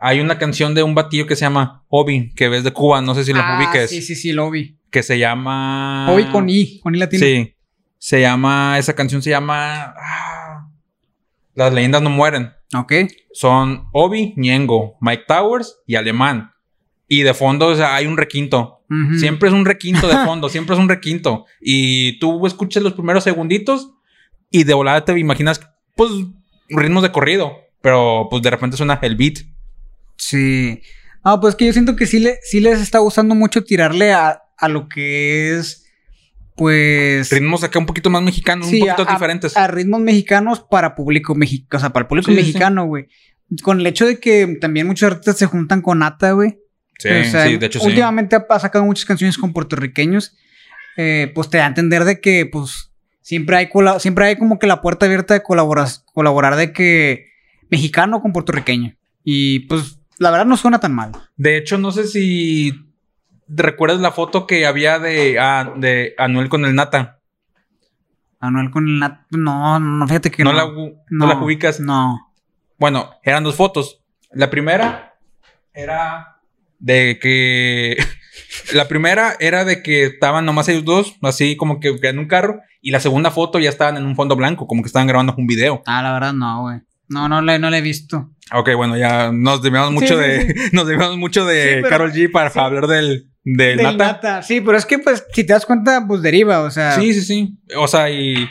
hay una canción de un batillo que se llama Obi, que ves de Cuba, no sé si lo Ah, ubiques, Sí, sí, sí, lo vi. que se llama... Hoy con I, con I latino. Sí. Se llama, esa canción se llama ah, Las leyendas no mueren. Ok. Son Obi, Ñengo, Mike Towers y Alemán. Y de fondo o sea, hay un requinto. Siempre es un requinto de fondo, siempre es un requinto. Y tú escuchas los primeros segunditos y de volada te imaginas, pues, ritmos de corrido. Pero pues de repente suena el beat. Sí. Ah, pues que yo siento que sí, le, sí les está gustando mucho tirarle a, a lo que es, pues... Ritmos acá un poquito más mexicanos, sí, un poquito a- diferentes. A ritmos mexicanos para público mexicano, o sea, para el público Sí, mexicano, güey. Con el hecho de que también muchos artistas se juntan con Nata, güey. Sí, O sea, sí, de hecho sí. Últimamente ha- ha sacado muchas canciones con puertorriqueños. eh, pues te da a entender de que, pues, siempre hay, siempre hay como que la puerta abierta de colaborar, colaborar de que mexicano con puertorriqueño. Y pues, la verdad no suena tan mal. De hecho, no sé si recuerdas la foto que había de, ah, de Anuel con el Nata. Anuel con el Nat. No, no, fíjate que No, no. la, u- no la ubicas. No. Bueno, eran dos fotos. La primera era de que. la primera era de que estaban nomás ellos dos, así como que en un carro. Y la segunda foto ya estaban en un fondo blanco, como que estaban grabando un video. Ah, la verdad no, güey. No, no le, no le he visto. Ok, bueno, ya nos debíamos mucho Sí, de. Nos debíamos mucho de Sí, pero- Carol G para sí. hablar del, del, Del Nata. Nata. Sí, pero es que, pues, si te das cuenta, pues deriva, o sea. Sí, sí, sí. O sea, y.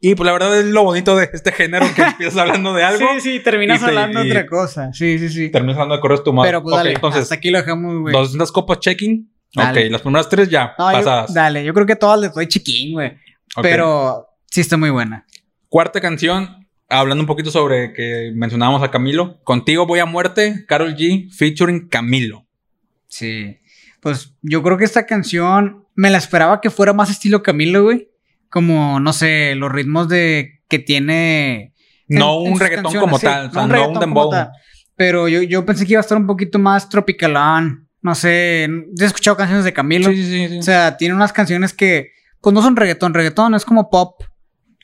Y pues la verdad es lo bonito de este género que empiezas hablando de algo. Sí, sí, terminas te- hablando y- otra cosa. Sí, sí, sí. Terminas hablando de correos tu madre. Pero pues dale, entonces, hasta aquí lo dejamos, güey. 200 copas checking. Dale. Ok, las primeras tres ya No, yo- pasadas. dale, yo creo que todas les doy chiquín, güey. Pero sí está muy buena. Cuarta canción, hablando un poquito sobre que mencionábamos a Camilo. Contigo voy a muerte, Carol G, featuring Camilo. Sí. Pues yo creo que esta canción me la esperaba que fuera más estilo Camilo, güey. Como, no sé, los ritmos de que tiene. en- No un reggaetón como sí, tal, o sea, no un dembow. tal. Pero yo, yo pensé que iba a estar un poquito más tropicalón. No sé, ¿has escuchado canciones de Camilo? Sí, sí, sí. O sea, tiene unas canciones que, pues no son reggaetón, reggaetón es como pop.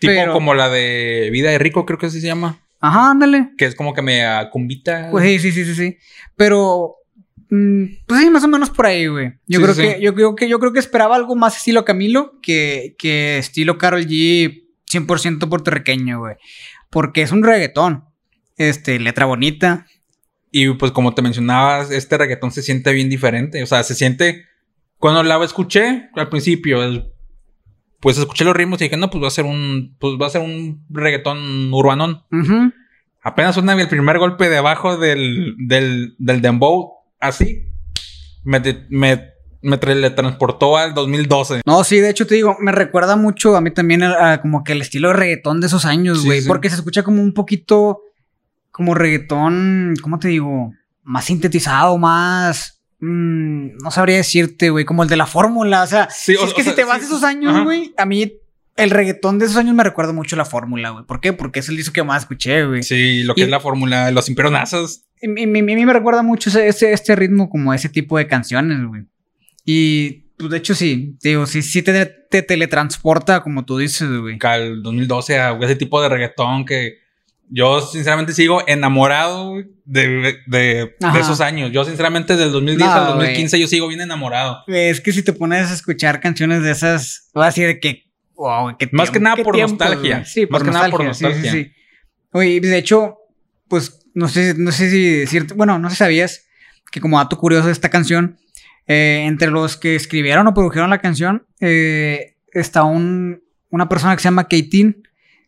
tipo pero- como la de Vida de Rico, creo que así se llama. Ajá, ándale. Que es como que me cumbita. Pues sí, sí, sí, sí, sí. Pero, pues sí, más o menos por ahí, güey. Yo Sí, creo sí, que, yo creo que, yo creo que esperaba algo más estilo Camilo que, que estilo Carol G 100% puertorriqueño, güey. Porque es un reggaetón. Este, letra bonita. Y pues como te mencionabas, este reggaetón se siente bien diferente. O sea, se siente... Cuando la escuché al principio, el- pues escuché los ritmos y dije, no, pues va a ser un... Pues va a ser un reggaetón urbanón. Apenas suena el primer golpe debajo del, del, del dembow, así, me, me, me teletransportó al 2012. No, sí, de hecho te digo, me recuerda mucho a mí también a, a como que el estilo de reggaetón de esos años, güey. sí. Porque se escucha como un poquito, como reggaetón, ¿cómo te digo? Más sintetizado, más... mm, no sabría decirte, güey, como el de la fórmula. O sea, Sí, si o- es que o si sea, te vas esos años, güey, a mí el reggaetón de esos años me recuerda mucho la fórmula, güey. ¿Por qué? Porque es el disco que más escuché, güey. Sí, lo que Y- es la fórmula de los imperonazos. A mí, me recuerda mucho ese, ese- este ritmo, como ese tipo de canciones, güey. Y, pues, de hecho, sí, digo, sí, sí te, te teletransporta, como tú dices, güey. Al 2012, a ese tipo de reggaetón que yo sinceramente sigo enamorado de, de, esos años. Yo sinceramente del 2010 No, al 2015 yo sigo bien enamorado. Es que si te pones a escuchar canciones de esas, vas a decir de que, wow, qué Más que nada por tiempos, nostalgia. Sí, Más que nada por nostalgia, sí, sí, sí. Oye, de hecho, pues, no sé, no sé si decirte, bueno, no sé si sabías que como dato curioso de esta canción, eh, entre los que escribieron o produjeron la canción, eh, está un, una persona que se llama Keitin.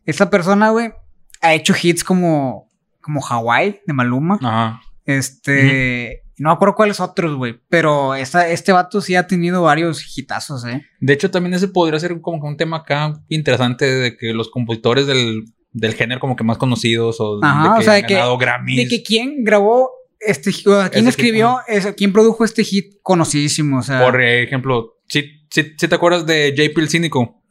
Esta persona, güey, ha hecho hits como, como Hawaii de Maluma. Ajá. Este, no me acuerdo cuáles otros, güey, pero esta, este vato sí ha tenido varios hitazos, eh. De hecho, también ese podría ser como que un tema acá interesante de que los compositores del, del género como que más conocidos o Ajá, de que o sea, han de que- ganado Grammys. De que quién grabó este hit, quién Ese escribió, ese- quién produjo este hit conocidísimo, o sea. Por ejemplo, si, si, si te acuerdas de JP el Cínico,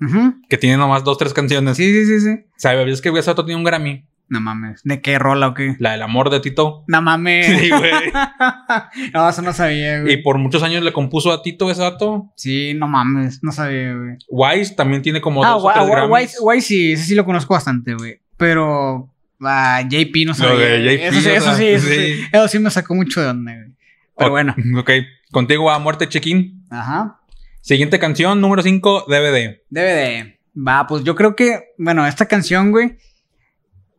que tiene nomás dos, tres canciones. Sí, sí, sí, sí. ¿Sabías que ese otro tiene un Grammy? No mames. ¿De qué rola o qué? La del amor de Tito. No mames. Sí, güey. no, eso no sabía, y güey. por muchos años le compuso a Tito ese dato. Sí, no mames. No sabía, güey. Wise también tiene como Ah, dos o tres. Guay, Guay sí, ese sí lo conozco bastante, güey. Pero ah, JP no sabía. Lo de güey. JP, eso, sí, eso sí, eso sí. sí. Eso sí me sacó mucho de onda, güey. Pero bueno. Ok, contigo a muerte check-in. Ajá. Siguiente canción, número 5, DVD. DVD. Va, pues yo creo que, bueno, esta canción, güey,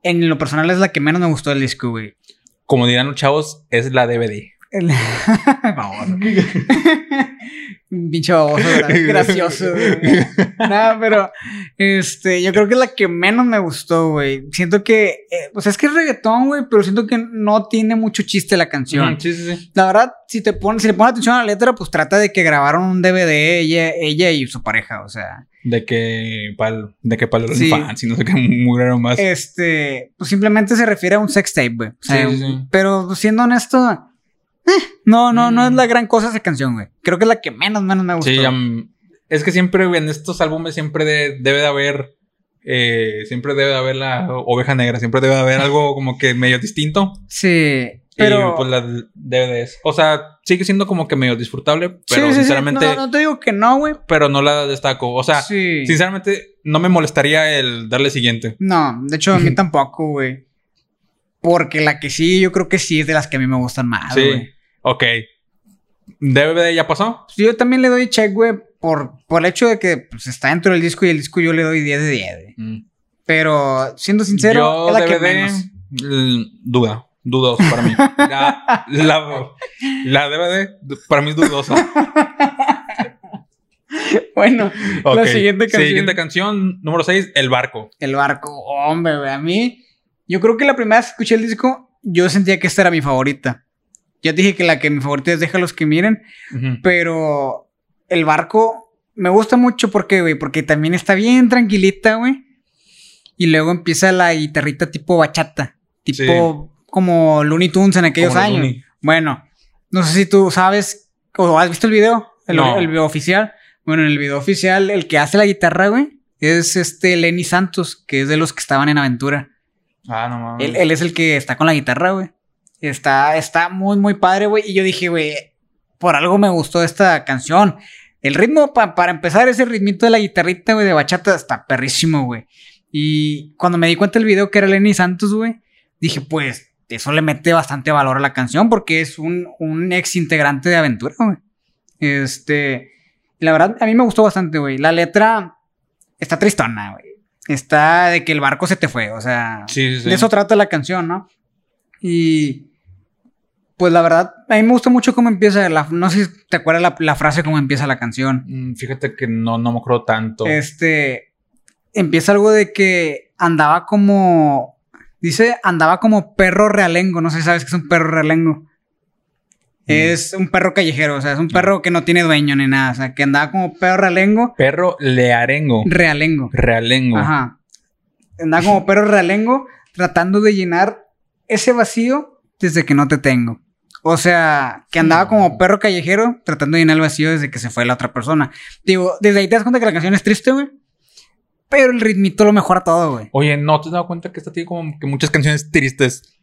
en lo personal es la que menos me gustó del disco, güey. Como dirán los chavos, es la DVD. Baboso. Pinche baboso, ¿verdad? gracioso. Nada, pero este, yo creo que es la que menos me gustó, güey. Siento que, eh, pues es que es reggaetón, güey, pero siento que no tiene mucho chiste la canción. Sí, sí, sí. La verdad, si te pones, si le pones atención a la letra, pues trata de que grabaron un DVD ella, ella y su pareja, o sea. De que pal, de que pal Sí. fans y no sé qué murieron más. Este, pues simplemente se refiere a un sex tape, güey. O sea, Sí, sí. Pero siendo honesto, eh, no, no, no es Mm. la gran cosa esa canción, güey. Creo que es la que menos, menos me gustó. Sí, am, es que siempre en estos álbumes siempre de- debe de haber, eh, siempre debe de haber la oveja negra, siempre debe de haber algo como que medio distinto. Sí, Pero y pues la DVDs. O sea, sigue siendo como que medio disfrutable, pero sí, sí. sinceramente, No, no te digo que no, güey. pero no la destaco. O sea, sinceramente, no me molestaría el darle siguiente. No, de hecho, a mí tampoco, güey. Porque la que sí, yo creo que sí es de las que a mí me gustan más, sí. güey. Ok. DVD ya pasó. Pues Yo también le doy check, güey, por, por el hecho de que pues, está dentro del disco y el disco yo le doy 10 de 10, güey. Mm. Pero, siendo sincero, Yo es la que DVD, menos. l- duda. Dudoso para mí. La, la, la DVD para mí es dudosa. Bueno, la siguiente canción. Siguiente canción, número 6, El Barco. El barco, hombre. A mí, yo creo que la primera vez que escuché el disco, yo sentía que esta era mi favorita. Ya dije que la que mi favorita es Déjalos que miren, pero el barco me gusta mucho porque, güey, porque también está bien tranquilita, güey. Y luego empieza la guitarrita tipo bachata, tipo como Looney Tunes en aquellos Como años. Bueno, no sé si tú sabes o has visto el video, el, No. el video oficial. Bueno, en el video oficial, el que hace la guitarra, güey, es este Lenny Santos, que es de los que estaban en Aventura. Ah, no mames. Él, él es el que está con la guitarra, güey. Está, está muy, muy padre, güey. Y yo dije, güey, por algo me gustó esta canción. El ritmo, pa- para empezar, ese ritmito de la guitarrita, güey, de bachata, está perrísimo, güey. Y cuando me di cuenta del video que era Lenny Santos, güey, dije, pues, eso le mete bastante valor a la canción porque es un, un ex integrante de Aventura, güey. Este, la verdad, a mí me gustó bastante, güey. La letra está tristona, güey. Está de que el barco se te fue, o sea, Sí, sí, sí. de eso trata la canción, ¿no? Y pues la verdad, a mí me gusta mucho cómo empieza, la, no sé si te acuerdas la, la frase cómo empieza la canción. Mm, Fíjate que no, no me acuerdo tanto. Este, empieza algo de que andaba como, dice, andaba como perro realengo, no sé si sabes qué es un perro realengo. Es un perro callejero, o sea, es un perro que no tiene dueño ni nada, o sea, que andaba como perro realengo, Perro learengo. realengo. Realengo. Ajá. Andaba como perro realengo tratando de llenar ese vacío desde que no te tengo. O sea, que andaba como perro callejero tratando de llenar el vacío desde que se fue la otra persona. Digo, desde ahí te das cuenta que la canción es triste, güey. Pero el ritmito lo mejora todo, güey. Oye, ¿no te has dado cuenta que esta tiene como que muchas canciones tristes?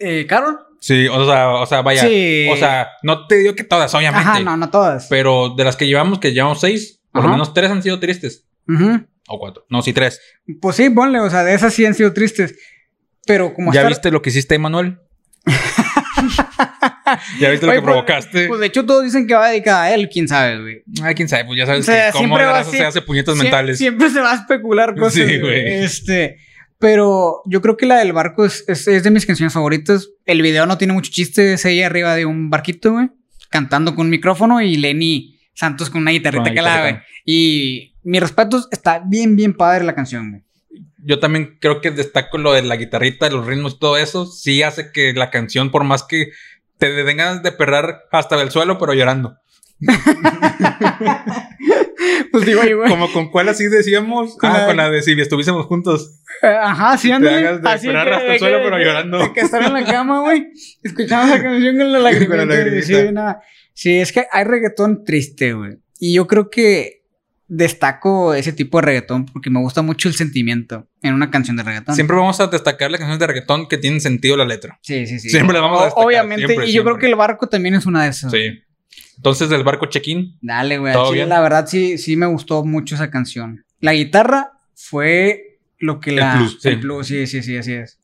Eh, ¿Carol? Sí, o sea, o sea, vaya. Sí. O sea, no te digo que todas, obviamente. Ajá, no, no todas. Pero de las que llevamos, que llevamos seis, por lo menos tres han sido tristes. Ujú. O cuatro. No, sí, tres. Pues sí, ponle, o sea, de esas sí han sido tristes. Pero como ¿Ya viste lo que hiciste, Emanuel? ¿Ya viste lo que pues- provocaste? Pues de hecho todos dicen que va dedicada a él, quién sabe, güey. Ay, quién sabe, pues ya sabes O sea, que cómo la raza se hace puñetas mentales. Siempre se va a especular cosas. Sí, güey. Este. Pero yo creo que la del barco es, es- es de mis canciones favoritas. El video no tiene mucho chiste. Es ella arriba de un barquito, güey. Cantando con un micrófono y Lenny Santos con una guitarrita una calada, güey. Y mis respetos, está bien, bien padre la canción, güey. Yo también creo que destaco lo de la guitarrita, los ritmos, todo eso. Sí hace que la canción, por más que te den ganas de perrar hasta el suelo, pero llorando. Pues digo, güey. Como con cuál así decíamos. Con ah, la- con la de si estuviésemos juntos. Eh, Ajá, sí, Te ándale. hagas de Así esperar que- hasta el suelo, pero llorando. de que estar en la cama, güey. Escuchamos la canción con la lagrimita. Con la lagrimita. Sí, es que hay reggaetón triste, güey. Y yo creo que destaco ese tipo de reggaetón porque me gusta mucho el sentimiento en una canción de reggaetón. Siempre vamos a destacar las canciones de reggaetón que tienen sentido la letra. Sí, sí, sí. Siempre las vamos a destacar, Obviamente. siempre, y yo creo que el barco también es una de esas. Sí. Entonces, del barco check-in. Dale, güey. La verdad, sí, sí me gustó mucho esa canción. La guitarra fue lo que El la. plus, sí. El plus, sí, sí, sí, así es.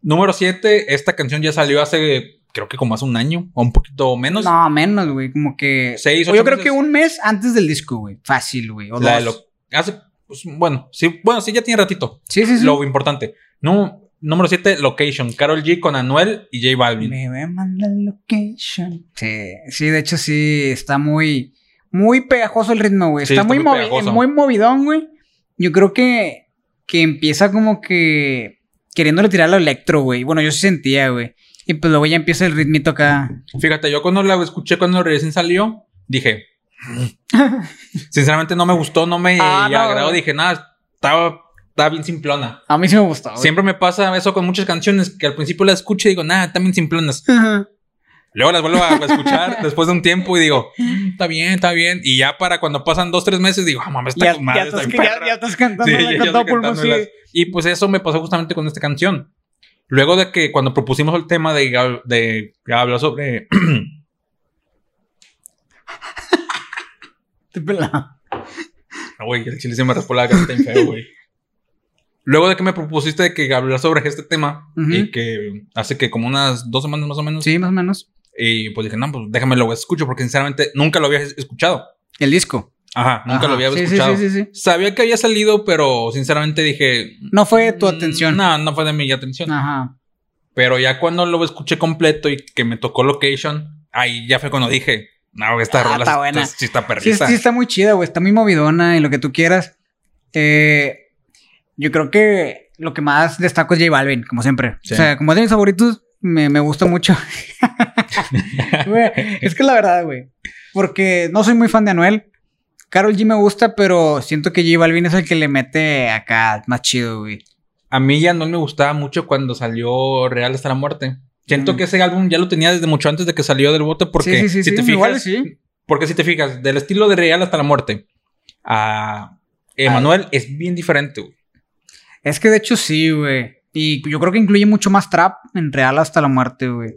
Número 7. Esta canción ya salió hace, creo que como hace un año o un poquito menos. No, menos, güey. Como que. Seis, o yo creo meses. que un mes antes del disco, güey. Fácil, güey. O La dos. lo- hace, pues, bueno, sí, bueno, sí, ya tiene ratito. Sí, sí, sí. Lo importante. No, número 7, Location. Carol G con Anuel y J Balvin. Me voy a mandar location. Sí, sí, de hecho sí, está muy, muy pegajoso el ritmo, güey. Sí, está, está muy, muy movi- muy movidón, güey. Yo creo que, que empieza como que queriéndole tirar lo electro, güey. Bueno, yo sí sentía, güey. Y pues luego ya empieza el ritmito acá. Fíjate, yo cuando la escuché cuando recién salió, dije. Sinceramente no me gustó, no me Ah, no, agradó. güey. Dije, nada, estaba, estaba bien simplona. A mí sí me gustó, güey. Siempre me pasa eso con muchas canciones que al principio las escucho y digo, nada, están bien simplonas. Ajá. Luego las vuelvo a escuchar después de un tiempo y digo, "Mm, está bien, está bien. Y ya para cuando pasan dos, tres meses digo, ah, mames, está Ya, con madre, ya, está estás, bien ya, perra". ya estás cantando Sí, con todo pulmón, sí. Y pues eso me pasó justamente con esta canción. Luego de que cuando propusimos el tema de, de hablar sobre... Te pelado. Ah, Güey, el chile se me raspó la garganta feo, güey. Luego de que me propusiste de que hablar sobre este tema, y que hace que como unas dos semanas más o menos, Sí, más o menos. y pues dije, no, pues déjame lo escucho, porque sinceramente nunca lo había es- escuchado. El disco. Ajá, nunca Ajá. lo había Sí, escuchado. sí, sí, sí. Sabía que había salido, pero sinceramente dije... No fue tu "Mm, atención. No, no fue de mi atención. Ajá. Pero ya cuando lo escuché completo y que me tocó Location, ahí ya fue cuando dije, no, esta Ah, rola está buena. sí está Sí, perrisa. sí está muy chida, güey. Está muy movidona y lo que tú quieras. Eh, yo creo que lo que más destaco es J Balvin, como siempre. Sí. O sea, como es de mis favoritos, me, me gusta mucho. Güey, es que la verdad, güey. Porque no soy muy fan de Anuel. Carol G me gusta, pero siento que J Balvin es el que le mete acá más chido, güey. A mí ya no me gustaba mucho cuando salió Real hasta la muerte. Siento Mm. que ese álbum ya lo tenía desde mucho antes de que salió del bote porque sí, sí, sí, si te fijas, Igual porque si te fijas, del estilo de Real hasta la muerte a Emanuel es bien diferente, güey. Es que de hecho sí, güey. Y yo creo que incluye mucho más trap en Real hasta la muerte, güey.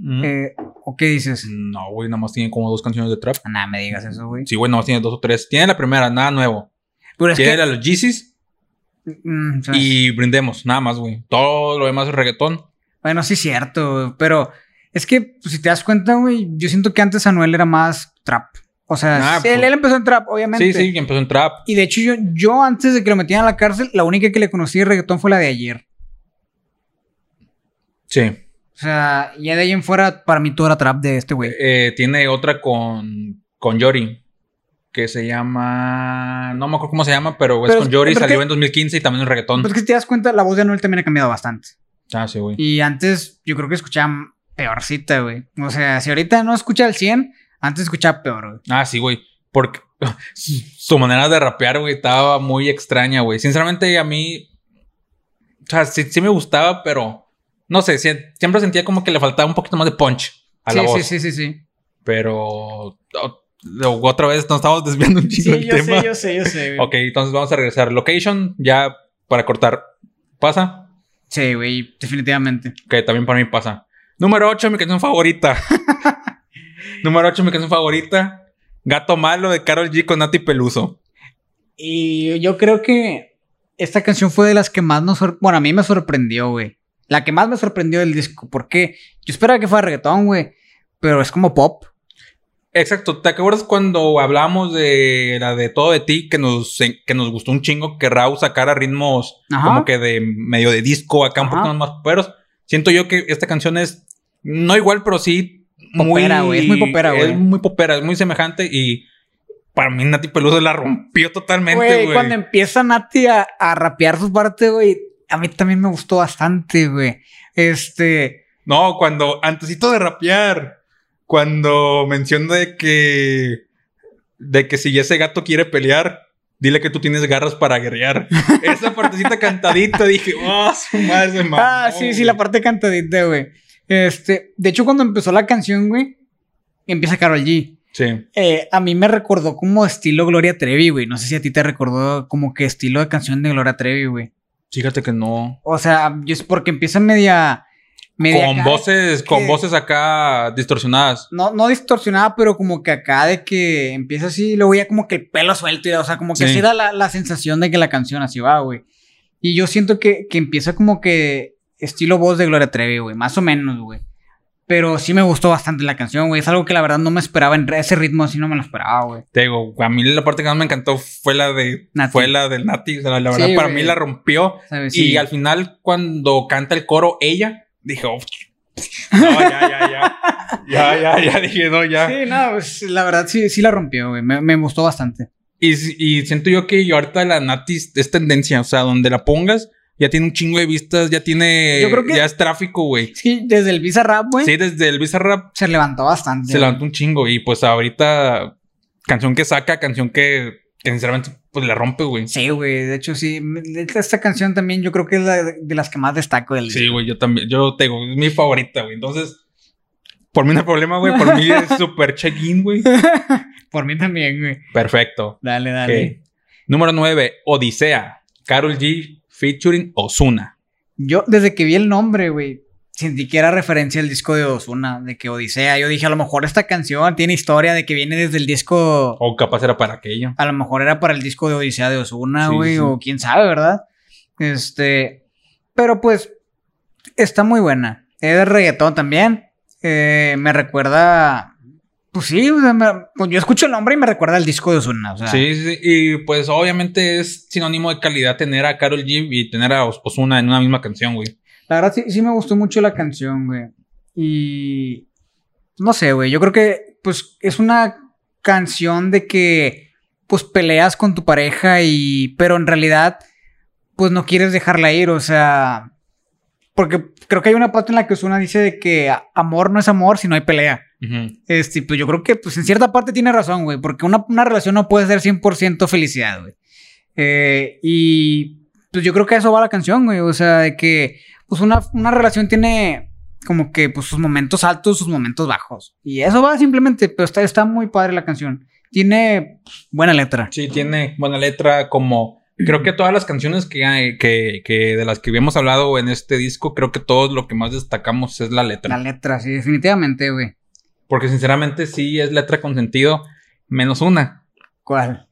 Mm. Eh, ¿O qué dices? No, güey, nada más tiene como dos canciones de trap. Nada, me digas eso, güey. Sí, güey, nada más tiene dos o tres. Tiene la primera, nada nuevo. Pero es tiene que... los Yeezys Mm, y brindemos, nada más, güey. Todo lo demás es reggaetón. Bueno, sí cierto, pero es que pues, si te das cuenta, güey, yo siento que antes Anuel era más trap. O sea, Ah, sí, él, pues- él empezó en trap, obviamente. Sí, sí, empezó en trap. Y de hecho, yo, yo antes de que lo metieran a la cárcel, la única que le conocí de reggaetón fue la de ayer. Sí. O sea, ya de ahí en fuera, para mí todo era trap de este güey. Eh, tiene otra con, con Yori. Que se llama. No me acuerdo cómo se llama, pero, Pero es con Yori. pero Salió que- en 2015 y también en reggaetón. Pues que si te das cuenta, la voz de Anuel también ha cambiado bastante. ah, sí, güey. Y antes yo creo que escuchaba peorcita, güey. O sea, si ahorita no escucha al 100, antes escuchaba peor, güey. Ah, sí, güey. Porque su su manera de rapear, güey, estaba muy extraña, güey. Sinceramente, a mí. O sea, sí, sí me gustaba, pero. No sé, sie- siempre sentía como que le faltaba un poquito más de punch a Sí, la voz. sí, sí, sí, sí. Pero. o- o- otra vez nos estamos desviando un chingo del tema. yo sé, yo sé, Ok, entonces vamos a regresar. Location, ya para cortar. ¿Pasa? Sí, güey, definitivamente. Que también para mí pasa. Número 8, mi canción favorita. Número 8, mi canción favorita. Gato Malo de Carol G con Nati Peluso. Y yo creo que esta canción fue de las que más nos... Bueno, a mí me sorprendió, güey. La que más me sorprendió del disco. Porque yo esperaba que fuera reggaetón, güey. Pero es como pop. Exacto. ¿Te acuerdas cuando hablábamos de la de todo de ti que nos, que nos gustó un chingo que Raúl sacara ritmos Ajá. como que de medio de disco acá un poquito más poperos? Siento yo que esta canción es no igual, pero sí muy Popera, güey, es muy popera, güey. Es muy popera, es muy semejante y para mí Nati Peluso la rompió totalmente, Güey, güey. cuando empieza Nati a, a rapear su parte, güey, a mí también me gustó bastante, güey. Este, No, cuando, antesito de rapear, cuando menciona de que, de que si ese gato quiere pelear, dile que tú tienes garras para guerrear. Esa partecita cantadita, dije, oh, su madre se mamó, ah, sí, sí, la güey". parte cantadita, güey. Este, de hecho, cuando empezó la canción, güey, empieza Carol G. Sí. Eh, a mí me recordó como estilo Gloria Trevi, güey. No sé si a ti te recordó como que estilo de canción de Gloria Trevi, güey. Fíjate que no. O sea, yo es porque empieza media. media Con voces, con voces acá distorsionadas. No, no distorsionada, pero como que acá de que empieza así, luego ya como que el pelo suelto y o sea, como que Sí. así da la, la sensación de que la canción así va, güey. Y yo siento que, que empieza como que estilo voz de Gloria Trevi, güey, más o menos, güey. Pero sí me gustó bastante la canción, güey. Es algo que la verdad no me esperaba en ese ritmo, así no me lo esperaba, güey. Te digo, a mí la parte que más me encantó fue la de, Nati. fue la del Nati. O sea, la Sí, verdad, para güey. mí la rompió. ¿Sabes? Y Sí. al final, cuando canta el coro ella, dije, oh, no, ya, ya, ya. Ya, ya, ya, dije, no, ya. Sí, no, pues, la verdad sí, sí la rompió, güey. Me, me gustó bastante. Y, y siento yo que yo ahorita la Nati es tendencia, o sea, donde la pongas, ya tiene un chingo de vistas, ya tiene, Yo creo que- ya es tráfico, güey. Sí, desde el Visa Rap, güey, Sí, desde el Bizarrap se levantó bastante. se güey. levantó un chingo y pues ahorita canción que saca, canción que, que sinceramente pues la rompe, güey. Sí, güey. De hecho, sí. Esta canción también yo creo que es la de, las que más destaco del Sí, güey, yo también, yo te digo, es mi favorita, güey. Entonces, por mí no hay problema, güey, por mí es súper check-in, güey. Por mí también, güey. Perfecto. Dale, dale. Número 9, Odisea, Carol G featuring Ozuna. Yo, desde que vi el nombre, güey, sentí que era referencia al disco de Ozuna, de que Odisea. Yo dije, a lo mejor esta canción tiene historia de que viene desde el disco. O capaz era para aquello. A lo mejor era para el disco de Odisea de Ozuna, Sí, güey, sí. o quién sabe, ¿verdad? Este. Pero pues, está muy buena. Es de reggaetón también. Eh, me recuerda. Pues sí, o sea, me- pues yo escucho el nombre y me recuerda al disco de Ozuna. O sea, Sí, sí. Y pues obviamente es sinónimo de calidad tener a Carol G y tener a Oz- Ozuna en una misma canción, güey. La verdad sí, sí me gustó mucho la canción, güey. Y no sé, güey. Yo creo que pues es una canción de que pues peleas con tu pareja y pero en realidad pues no quieres dejarla ir, o sea, porque creo que hay una parte en la que Osuna dice de que amor no es amor si no hay pelea. Este, pues yo creo que pues en cierta parte tiene razón, güey, porque una, una relación no puede ser 100% felicidad, güey. Eh, y pues yo creo que a eso va la canción, güey, o sea, de que pues una, una relación tiene como que pues sus momentos altos, sus momentos bajos. Y eso va simplemente, pero está, está muy padre la canción. Tiene pues, buena letra. Sí, tiene buena letra como... Creo que todas las canciones que, hay- que, que de las que habíamos hablado en este disco, creo que todo lo que más destacamos es la letra. La letra, sí, definitivamente, güey. Porque sinceramente sí es letra con sentido, menos una. ¿Cuál?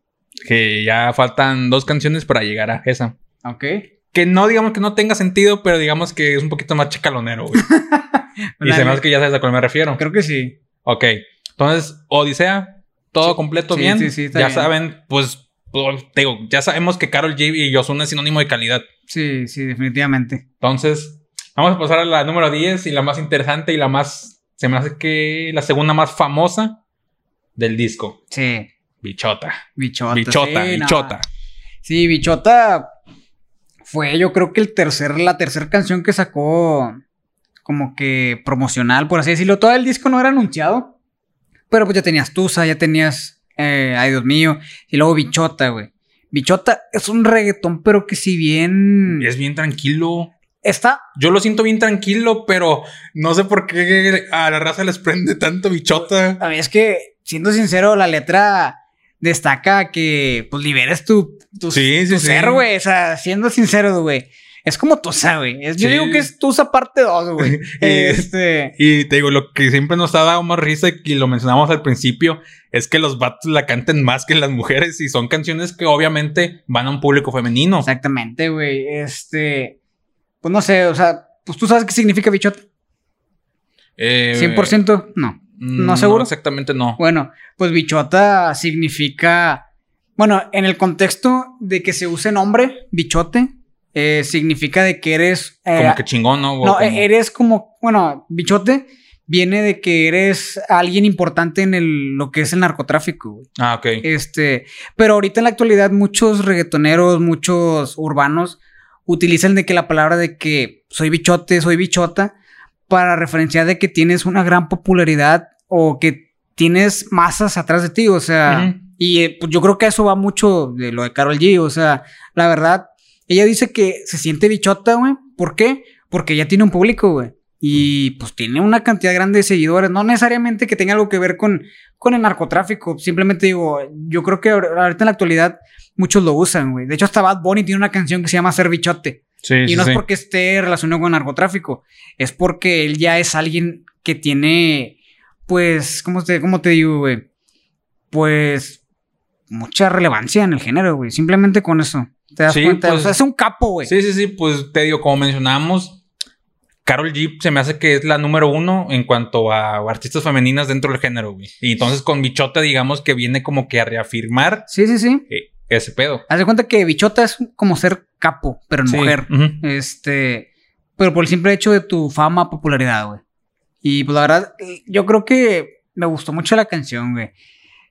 Que ya faltan dos canciones para llegar a esa. Ok. Que no digamos que no tenga sentido, pero digamos que es un poquito más chacalonero, güey. y se me hace que ya sabes a cuál me refiero. Creo que sí. Ok. Entonces, Odisea, todo completo Sí, bien. sí, sí, está ya bien. saben, pues, te digo, ya sabemos que Carol G y Ozuna es sinónimo de calidad. Sí, sí, definitivamente. Entonces, Vamos a pasar a la número 10 y la más interesante y la más, se me hace que la segunda más famosa del disco. Sí. Bichota. Bichota. Bichota, sí, no. bichota. Sí, Bichota fue yo creo que el tercer, la tercera canción que sacó como que promocional, por así decirlo. Todo el disco no era anunciado, pero pues ya tenías Tusa, ya tenías, eh, ay Dios mío, y luego Bichota, güey. Bichota es un reggaetón, pero que si bien Es bien tranquilo. está, Yo lo siento bien tranquilo, pero no sé por qué a la raza les prende tanto bichota. a mí es que, siendo sincero, la letra destaca que pues liberes tu, tu, Sí, tu sí. ser, güey. O sea, siendo sincero, güey. Es como Tusa, güey. Yo digo que es Tusa parte 2, güey. Este. Y te digo, lo que siempre nos ha dado más risa y lo mencionamos al principio es que los vatos la canten más que las mujeres y son canciones que obviamente van a un público femenino. Exactamente, güey. Este. Pues no sé, o sea, pues tú sabes qué significa bichota. Eh, 100% no. ¿No mm, seguro? exactamente no. Bueno, pues bichota significa. Bueno, en el contexto de que se use nombre, bichote, eh, significa de que eres. eh, Como que chingón, ¿no? No, como- eres como. Bueno, bichote viene de que eres alguien importante en el, lo que es el narcotráfico, güey. Ah, ok. Este, pero ahorita en la actualidad muchos reggaetoneros, muchos urbanos utilizan de que la palabra de que soy bichote, soy bichota para referenciar de que tienes una gran popularidad o que tienes masas atrás de ti, o sea, y eh, pues yo creo que eso va mucho de lo de Carol G, o sea, la verdad, ella dice que se siente bichota, güey, ¿por qué? Porque ella tiene un público, güey. Y pues tiene una cantidad grande de seguidores, no necesariamente que tenga algo que ver con, con el narcotráfico. Simplemente digo, yo creo que ahor- ahorita en la actualidad muchos lo usan, güey. De hecho, hasta Bad Bunny tiene una canción que se llama Ser Bichote. Sí, Y no sí. es porque esté relacionado con narcotráfico, es porque él ya es alguien que tiene, pues, ¿cómo te, cómo te digo, güey? Pues, mucha relevancia en el género, güey. Simplemente con eso. ¿Te das Sí, cuenta? pues- o sea, es un capo, güey. Sí, sí, sí, pues te digo, como mencionábamos, Carol G se me hace que es la número uno en cuanto a artistas femeninas dentro del género, güey. Y entonces con Bichota, digamos que viene como que a reafirmar Sí, sí, sí. eh, ese pedo. Haz de cuenta que bichota es como ser capo, pero en Sí, mujer. Este, pero por el simple hecho de tu fama, popularidad, güey. Y pues la verdad, yo creo que me gustó mucho la canción, güey.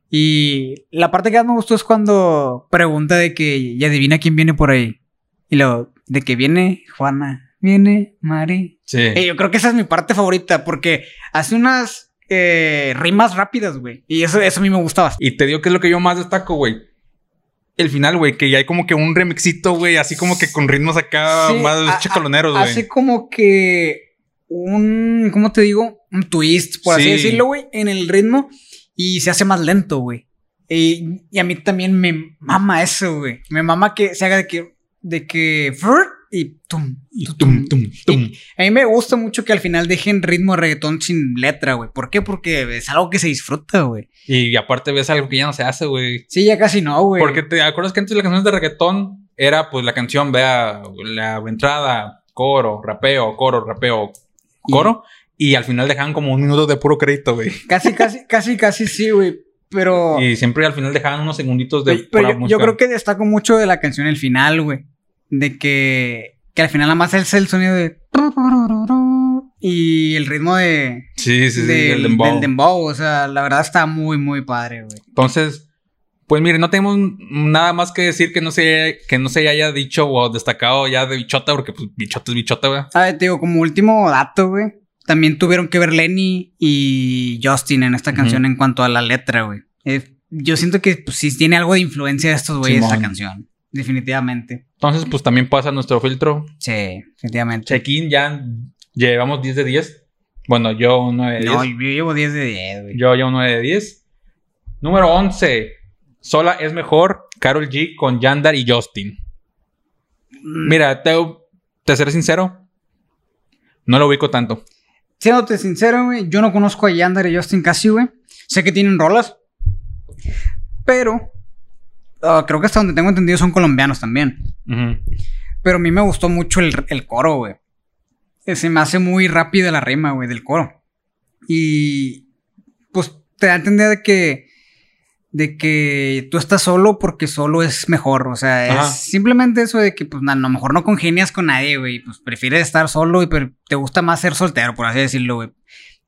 Y la parte que más me gustó es cuando pregunta de que, y adivina quién viene por ahí. Y luego, de que viene Juana, viene Mari. Sí. Eh, yo creo que esa es mi parte favorita porque hace unas eh, rimas rápidas, güey. Y eso, eso a mí me gusta bastante. Y te digo que es lo que yo más destaco, güey. El final, güey, que ya hay como que un remixito, güey, así como que con ritmos acá Sí, más a- chacaloneros, güey. Hace como que un, ¿cómo te digo? Un twist, por así Sí. decirlo, güey, en el ritmo y se hace más lento, güey. Y, y a mí también me mama eso, güey. Me mama que se haga de que, de que, y tum, Y tum, tum, tum, tum. A mí me gusta mucho que al final dejen ritmo de reggaetón sin letra, güey. ¿Por qué? Porque es algo que se disfruta, güey. Y aparte ves algo que ya no se hace, güey. Sí, ya casi no, güey. Porque te acuerdas que antes las canciones de reggaetón era pues la canción, vea, la entrada, coro, rapeo, coro, rapeo, coro. Y al final dejaban como un minuto de puro crédito, güey. Casi, casi, casi, casi sí, güey. Pero... Y siempre al final dejaban unos segunditos de Pero, pero pura yo, creo que destaco mucho de la canción el final, güey. De que, que al final nada más es el sonido de... Y el ritmo de... Sí, sí, sí, del, el dembow. del dembow. O sea, la verdad está muy, muy padre, güey. Entonces, pues mire, no tenemos nada más que decir que no se, que no se haya dicho o destacado ya de bichota, porque pues bichota es bichota, güey. Ah, te digo, como último dato, güey. También tuvieron que ver Lenny y Justin en esta canción en cuanto a la letra, güey. Eh, yo siento que pues, sí tiene algo de influencia de estos güeyes esa Simón. canción. Definitivamente. Entonces, pues también pasa nuestro filtro. Sí, definitivamente. Check-in, ya llevamos 10 de 10. Bueno, yo un 9 de 10. No, yo llevo 10 de 10, güey. Yo un 9 de 10. Número 11. Sola es mejor. Carol G con Yandar y Justin. Mm, Mira, te, te seré sincero. No lo ubico tanto. Siéndote sincero, güey, yo no conozco a Yandar y Justin casi, güey. Sé que tienen rolas. Pero ah, creo que hasta donde tengo entendido son colombianos también. Pero a mí me gustó mucho el, el coro, güey. Eh, Se me hace muy rápida la rima, güey, del coro. Y pues te da a entender de que de que tú estás solo porque solo es mejor. O sea, Ajá. es simplemente eso de que, pues, a lo mejor no congenias con nadie, güey. Pues prefieres estar solo y te gusta más ser soltero, por así decirlo, güey.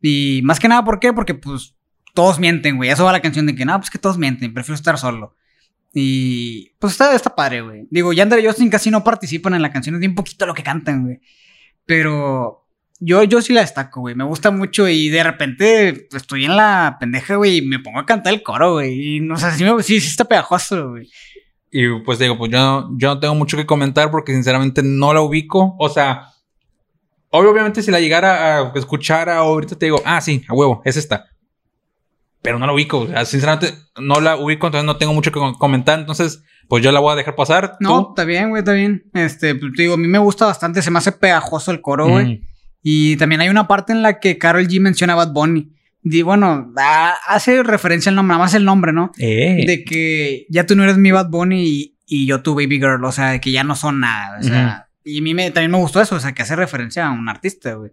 Y más que nada, ¿por qué? Porque, pues, todos mienten, güey. Eso va la canción de que, no, pues que todos mienten, prefiero estar solo. Y, pues, está, está padre, güey. Digo, Yandere y Justin casi no participan en la canción, es bien poquito lo que cantan, güey. Pero yo, yo sí la destaco, güey. Me gusta mucho y de repente estoy en la pendeja, güey, y me pongo a cantar el coro, güey. Y no sé, sí, me- sí, sí está pegajoso, güey. Y pues digo, pues yo, yo no tengo mucho que comentar porque sinceramente no la ubico. O sea, obviamente si la llegara a escuchar ahorita te digo, ah, sí, a huevo, es esta. Pero no la ubico. O sea, sinceramente no la ubico, entonces no tengo mucho que com- comentar. Entonces, pues yo la voy a dejar pasar. No, ¿Tú? está bien, güey, está bien. Este, pues, te digo, a mí me gusta bastante, se me hace pegajoso el coro, güey. Y también hay una parte en la que Carol G menciona a Bad Bunny. Y bueno, da- hace referencia al nombre, nada más el nombre, ¿no? Eh. De que ya tú no eres mi Bad Bunny y, y yo tu baby girl, o sea, de que ya no son nada, o sea. Y a mí me, también me gustó eso, o sea, que hace referencia a un artista, güey.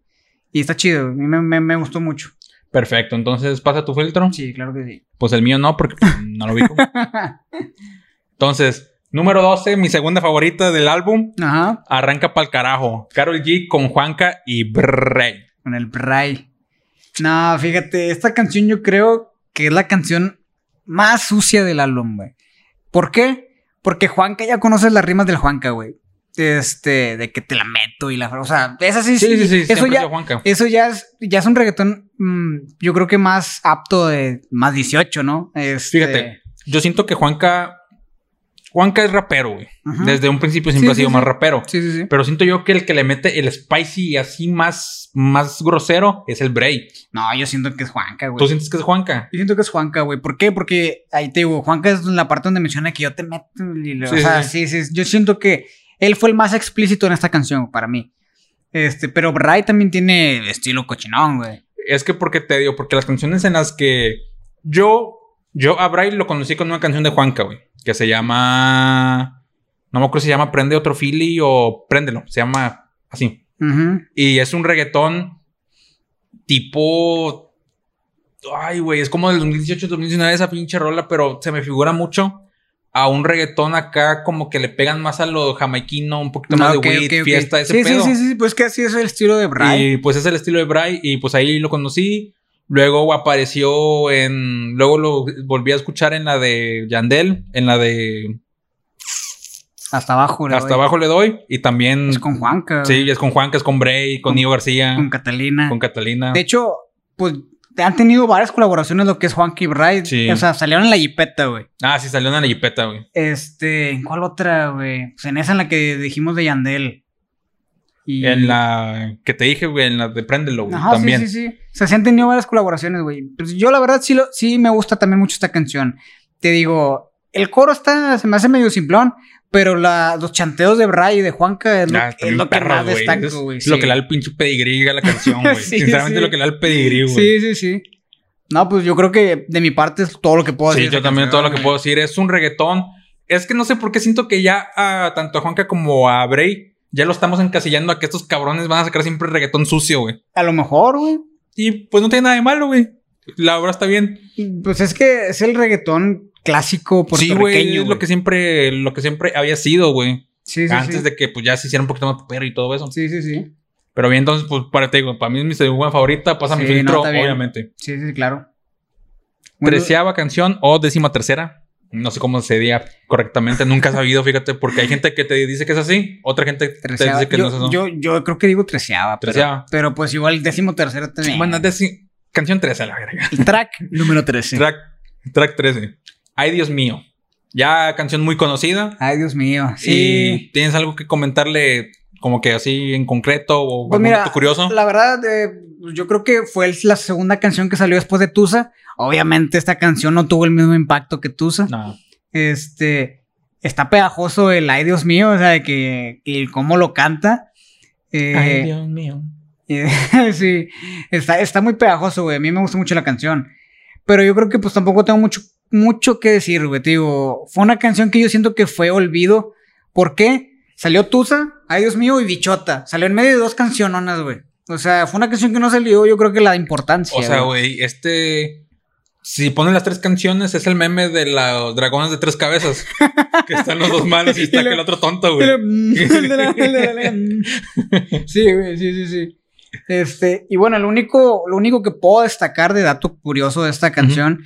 Y está chido, a mí me, me- me gustó mucho. Perfecto, entonces pasa tu filtro. Sí, claro que sí. Pues el mío no, porque pues, no lo ubico. Entonces, número 12, mi segunda favorita del álbum. Ajá, Arranca pa'l carajo. Carol G con Juanca y Bray. con el Bray. No, fíjate, esta canción yo creo que es la canción más sucia del álbum, güey. ¿Por qué? Porque Juanca ya conoces las rimas del Juanca, güey. Este, de que te la meto y la... O sea, es así, Sí, sí, sí. Eso siempre ya, Juanca. Eso ya es, ya es un reggaetón, mm, yo creo que más apto de más 18, ¿no? Este, Fíjate, yo siento que Juanca. Juanca es rapero, güey. Ajá. Desde un principio siempre Sí, ha sido sí, más rapero. Sí, sí, sí. Pero siento yo que el que le mete el spicy y así más, más grosero es el Bray. No, yo siento que es Juanca, güey. ¿Tú sientes que es Juanca? Yo siento que es Juanca, güey. ¿Por qué? Porque ahí te digo, Juanca es la parte donde menciona que yo te meto. y lo- Sí, o sea, sí, sí, sí. Yo siento que él fue el más explícito en esta canción para mí. Este, pero Bray también tiene estilo cochinón, güey. Es que porque te digo, porque las canciones en las que yo, yo a Bray lo conocí con una canción de Juanca, güey, que se llama, no me acuerdo si se llama Prende otro Philly o Préndelo, se llama así. Ujú. Y es un reggaetón tipo, ay, güey, es como del 2018-2019 esa pinche rola, pero se me figura mucho a un reggaetón acá como que le pegan más a lo jamaiquino, un poquito más Ah, ok, de weed, ok, ok. fiesta, ese sí, pedo. Sí, sí, sí, pues que así es el estilo de Bray. Y pues es el estilo de Bray y pues ahí lo conocí. Luego apareció en... Luego lo volví a escuchar en la de Yandel, en la de Hasta abajo, le Hasta doy. abajo le doy. Y también... Es con Juanca. Sí, es con Juanca, es con Bray, con Con- Nio García, Con con, Catalina. Catalina. De hecho, pues han tenido varias colaboraciones lo que es Juanca y Bray. Sí. O sea, salieron en la jipeta, güey. Ah, sí, salió en la jipeta, güey. Este, ¿en cuál otra, güey? Pues en esa en la que dijimos de Yandel. Y... En la que te dije, güey, en la de Préndelo, güey, Ajá, también. sí, sí, sí. O sea, se han tenido varias colaboraciones, güey. Pues yo la verdad sí, lo, sí me gusta también mucho esta canción. Te digo, el coro está, se me hace medio simplón, pero la, los chanteos de Bray y de Juanca es lo, Ah, es lo que más güey. destaco. Lo sí. que le da el pinche pedigrí a la canción, güey. Sí, Sinceramente, sí. lo que le da el pedigrí, güey. Sí, sí, sí. No, pues yo creo que de mi parte es todo lo que puedo Sí, decir. de yo también canción, todo lo que puedo decir es un reggaetón. Es que no sé por qué siento que ya a tanto a Juanca como a Bray ya lo estamos encasillando a que estos cabrones van a sacar siempre reggaetón sucio, güey. A lo mejor, güey. Y pues no tiene nada de malo, güey. La obra está bien. Pues es que es el reggaetón clásico Sí, puertorriqueño. güey, es lo que siempre lo que siempre había sido, güey. Sí, sí, Antes sí. de que pues ya se hiciera un poquito más popero y todo eso. Sí, sí, sí. Pero bien, entonces pues para te digo, para mí es mi segunda favorita, pasa mi Sí, filtro, obviamente. Sí, sí, claro. Treceava canción o décima tercera. No sé cómo se diga correctamente, nunca he sabido, fíjate, porque hay gente que te dice que es así, otra gente te dice que yo, no es eso. yo, yo creo que digo treceava. pero- Treceava. Pero, pues igual décimo tercero también. Bueno, canción 13 a la verga. Track número 13. Track, track 13. Ay, Dios mío. Ya canción muy conocida. Ay, Dios mío. ¿Y Sí. tienes algo que comentarle como que así en concreto o Pues algún mira, curioso? la verdad, eh, yo creo que fue la segunda canción que salió después de Tusa. Obviamente esta canción no tuvo el mismo impacto que Tusa. No. Este, está pegajoso el ay Dios mío, o sea, de que, que cómo lo canta. Eh, Ay, Dios mío. eh, sí, está, está muy pegajoso, güey. A mí me gusta mucho la canción. Pero yo creo que pues tampoco tengo mucho, mucho que decir, güey. Te digo, fue una canción que yo siento que fue olvido. ¿Por qué? Salió Tusa, ay Dios mío, y Bichota. Salió en medio de dos canciononas, güey. O sea, fue una canción que no salió, yo creo que la importancia. O sea, güey, este. Si ponen las tres canciones, es el meme de los dragones de tres cabezas. que están los dos malos y está aquel otro tonto, güey. sí, güey, sí, sí, sí. Este, y bueno, lo único, lo único que puedo destacar de dato curioso de esta canción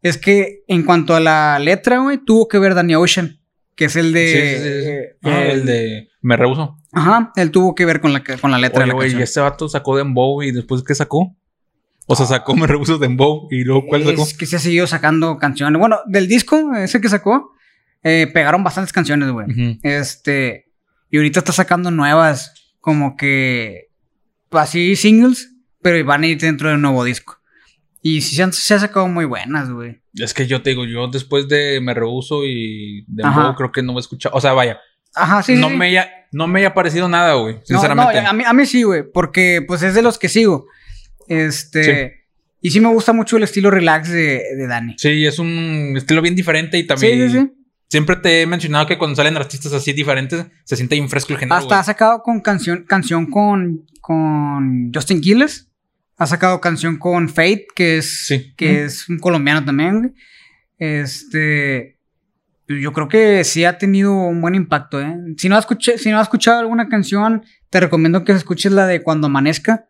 es que en cuanto a la letra, güey, tuvo que ver Danny Ocean, que es el de. Sí, sí, sí, sí. eh, Ah, el de. Me rehuso. Ajá, él tuvo que ver con la, con la letra Oye, de la y este vato sacó Dembow y después, ¿qué sacó? O sea, sacó Me rehuso Dembow y luego, ¿cuál sacó? Es que se ha seguido sacando canciones. Bueno, del disco, ese que sacó, eh, pegaron bastantes canciones, güey. Ujú. Este. Y ahorita está sacando nuevas, como que. Así singles, pero van a ir dentro de un nuevo disco. Y sí se han, se han sacado muy buenas, güey. Es que yo te digo, yo después de Me rehuso y Dembow creo que no he escuchado. O sea, vaya, Ajá, sí, no, sí. Me haya, no me haya parecido nada, güey. No, Sinceramente. no, a mí, a mí sí, güey, porque pues es de los que sigo. Este. Y sí me gusta mucho el estilo relax de, de Dani. Sí, es un estilo bien diferente y también. Sí, sí, sí. Siempre te he mencionado que cuando salen artistas así diferentes, se siente bien fresco el género. Hasta ha sacado con canción, canción con, con Justin Quiles. Ha sacado canción con Fate, que es, Sí. que es un colombiano también. Este. Yo creo que sí ha tenido un buen impacto, ¿eh? Si no, has escuché- si no has escuchado alguna canción, te recomiendo que escuches la de Cuando Amanezca.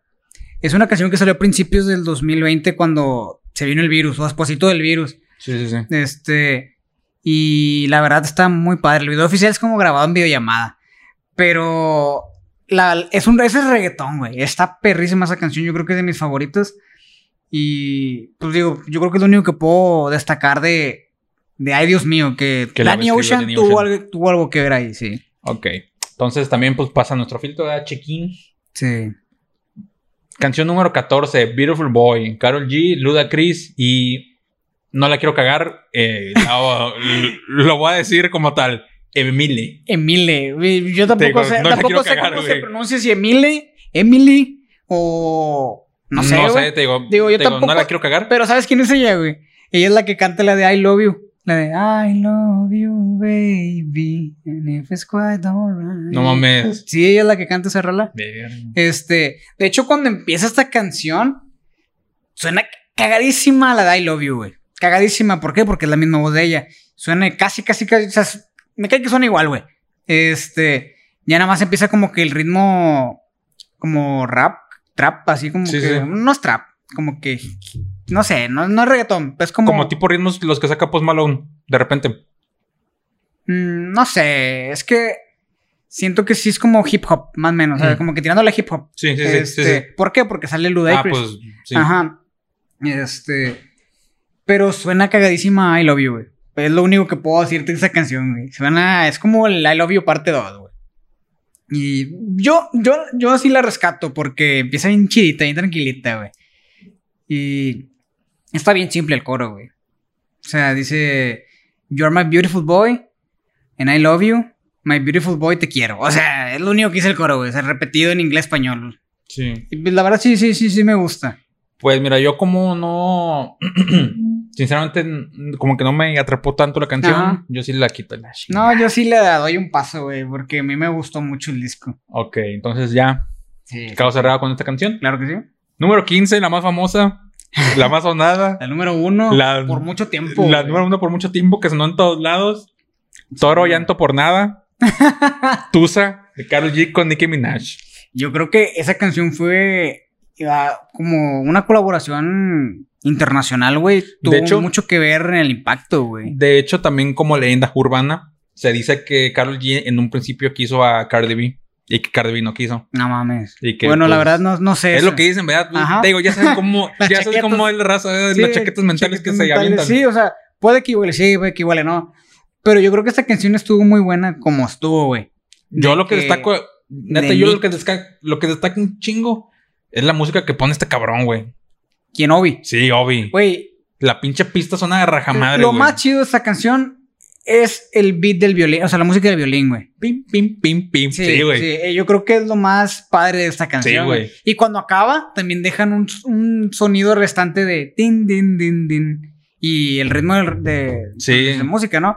Es una canción que salió a principios del 2020 cuando se vino el virus, o despuésito del virus. Sí, sí, sí. Este. Y la verdad está muy padre. El video oficial es como grabado en videollamada. Pero. La, es un ese es reggaetón, güey. Está perrísima esa canción. Yo creo que es de mis favoritas. Y. Pues digo, yo creo que es lo único que puedo destacar de. De ay Dios mío, que, Que la Danny Ocean, Danny tuvo, Ocean. Algo, tuvo algo que ver ahí, sí. Ok. Entonces también pues pasa nuestro filtro de check-in. Sí. Canción número 14, Beautiful Boy, Carol G, Luda Chris y no la quiero cagar, eh, lo, lo voy a decir como tal, Emily. Emile. güey, Yo tampoco digo, sé, no tampoco sé cagar, cómo se pronuncia si Emile, Emily o. No sé. no güey. sé, te digo, Digo, yo te digo, tampoco- no la quiero cagar. Pero ¿sabes quién es ella, güey? Ella es la que canta la de I Love You. La de I love you, baby. And if it's quite alright. No mames. Sí, ella es la que canta esa rola. Verga. Este, de hecho, cuando empieza esta canción, suena cagadísima la de I Love You, güey. Cagadísima. ¿Por qué? Porque es la misma voz de ella. Suena casi, casi, casi. O sea, me cae que suena igual, güey. Este, ya nada más empieza como que el ritmo, como rap, trap, así como Sí, que. sí. No es trap, como que. No sé, no, no es reggaetón, es como. Como tipo ritmos los que saca Post Malone, de repente. Mm, no sé, es que siento que sí es como hip hop, más o menos. o sea, Mm. como que tirándole hip hop. Sí, sí, sí. sí, Este, sí. ¿Por qué? Porque sale Ludacris. Ah, pues sí. Ajá. Este. Pero suena cagadísima I Love You, güey. Es lo único que puedo decirte de esa canción, güey. Suena. Es como el I Love You parte 2, güey. Y yo, yo, yo sí la rescato porque empieza bien chidita, bien tranquilita, güey. Y está bien simple el coro, güey. O sea, dice: You're my beautiful boy, and I love you. My beautiful boy, te quiero. O sea, es lo único que dice el coro, güey. O sea, repetido en inglés español. Sí. Y pues, la verdad, sí, sí, sí, sí me gusta. Pues mira, yo como no. Sinceramente, como que no me atrapó tanto la canción. Ajá. Yo sí la quito. La. No, yo sí le doy un paso, güey, porque a mí me gustó mucho el disco. Ok, entonces ya. Sí. Cabo cerrado con esta canción. Claro que sí. Número 15, la más famosa. La más sonada. La número uno La- por mucho tiempo. la güey. número uno por mucho tiempo que sonó en todos lados. Toro, llanto por nada. Tusa, de Karol G con Nicki Minaj. Yo creo que esa canción fue ah, como una colaboración internacional, güey. Tuvo hecho- mucho que ver en el impacto, güey. De hecho, también como leyenda urbana, se dice que Karol G en un principio quiso a Cardi B y que Cardi B no quiso. No mames. Y que, bueno, la pues, verdad no, no sé. Es eso. lo que dicen, ¿verdad? Ajá. Te digo, ya sabes cómo, ya sabes cómo es la raza, ¿eh? Sí, las chaquetas mentales chaquetas que se avientan. Sí, o sea, puede que igual sí, puede que igual no. Pero yo creo que esta canción estuvo muy buena como estuvo, güey. Yo De lo que, que- destaco, neta, de yo lo que, destaca, lo que destaca un chingo es la música que pone este cabrón, güey. ¿Quién Obi? Sí, Obi. Güey, La pinche pista suena de rajamadre, lo güey. más chido de esta canción es el beat del violín, o sea, la música del violín, güey. Pim, pim, pim, pim. Sí, güey. sí, eh, yo creo que es lo más padre de esta canción. Sí, güey. Y cuando acaba, también dejan un, un sonido restante de din, din, din, din. Y el ritmo de, de, Sí. de música, ¿no?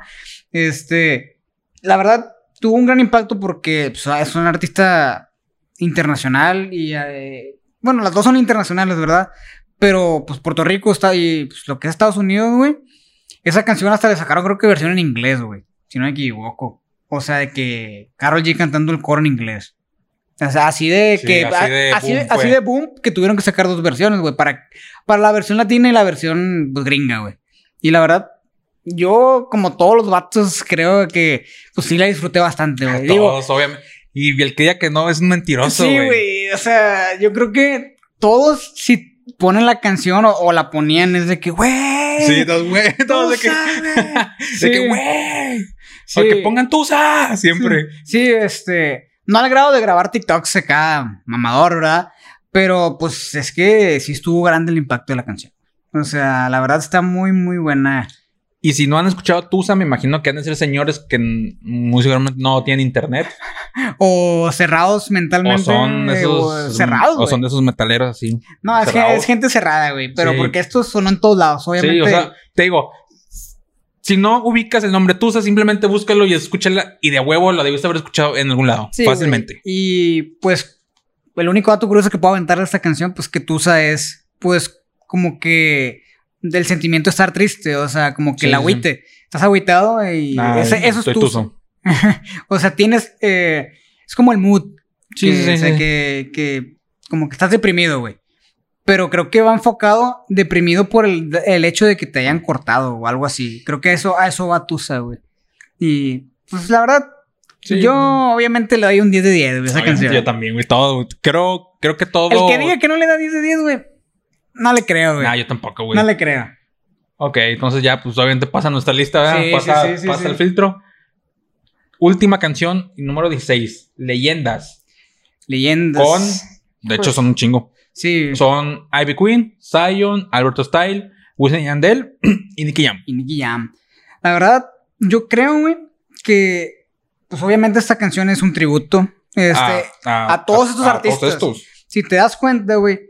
Este, la verdad, tuvo un gran impacto porque pues, es un artista internacional y, eh, bueno, las dos son internacionales, ¿verdad? Pero, pues, Puerto Rico está y pues, lo que es Estados Unidos, güey. Esa canción hasta le sacaron, creo que versión en inglés, güey. Si no me equivoco. O sea, de que Carol G cantando el coro en inglés. O sea, así de Sí, que. así de así, de, boom así de boom que tuvieron que sacar dos versiones, güey. Para, para la versión latina y la versión pues, gringa, güey. Y la verdad, yo, como todos los vatos, creo que pues sí la disfruté bastante, güey. Digo, Todos, obviamente. Y el que diga que no es un mentiroso, sí, güey. güey. O sea, yo creo que todos, si ponen la canción o, o la ponían, es de que, güey. Sí, todos, güey. De que, sabes. de que, Sí. güey. Sí. O que pongan tusa siempre. Sí, este. No al grado de grabar TikToks acá, mamador, ¿verdad? Pero pues es que sí estuvo grande el impacto de la canción. O sea, la verdad está muy, muy buena. Y si no han escuchado Tusa, me imagino que han de ser señores que muy seguramente no tienen internet. O cerrados mentalmente. O son esos. o cerrados, O son de esos metaleros así. No, es, que- cerrados. es gente cerrada, güey. Pero Sí. porque estos son en todos lados, obviamente. Sí, o sea, te digo. Si no ubicas el nombre Tusa, simplemente búscalo y escúchala. Y de huevo lo debiste haber escuchado en algún lado. Sí, fácilmente. güey. Y pues, el único dato curioso que puedo aventar de esta canción, pues que Tusa es, pues, como que del sentimiento de estar triste, o sea, como que Sí, el sí, agüite. Estás agüitado y Ah, ese- eso es tuso. O sea, tienes, eh, es como el mood. Sí, que, sí, sí, o sea, sí. Que, que como que estás deprimido, güey. Pero creo que va enfocado deprimido por el, el hecho de que te hayan cortado o algo así. Creo que eso, a eso va Tusa, güey. Y pues la verdad, Sí. yo obviamente le doy un 10 de 10, güey, esa canción. Yo también, güey. Todo. Creo, creo que todo. El que diga que no le da 10 de 10, güey, no le creo, güey. Nah, yo tampoco, güey. no le creo. Ok, entonces ya, pues obviamente pasa nuestra lista, ¿verdad? Sí, pasa sí, sí, pasa sí. el filtro. Última canción, número 16, Leyendas. Leyendas. Con, de hecho, Pues- son un chingo. Sí. Son Ivy Queen, Zion, Alberto Style, Wisin y Yandel y Nicky Jam. y Nicky Jam. La verdad, yo creo, güey, que pues obviamente esta canción es un tributo este, a todos estos artistas. estos. si te das cuenta, güey,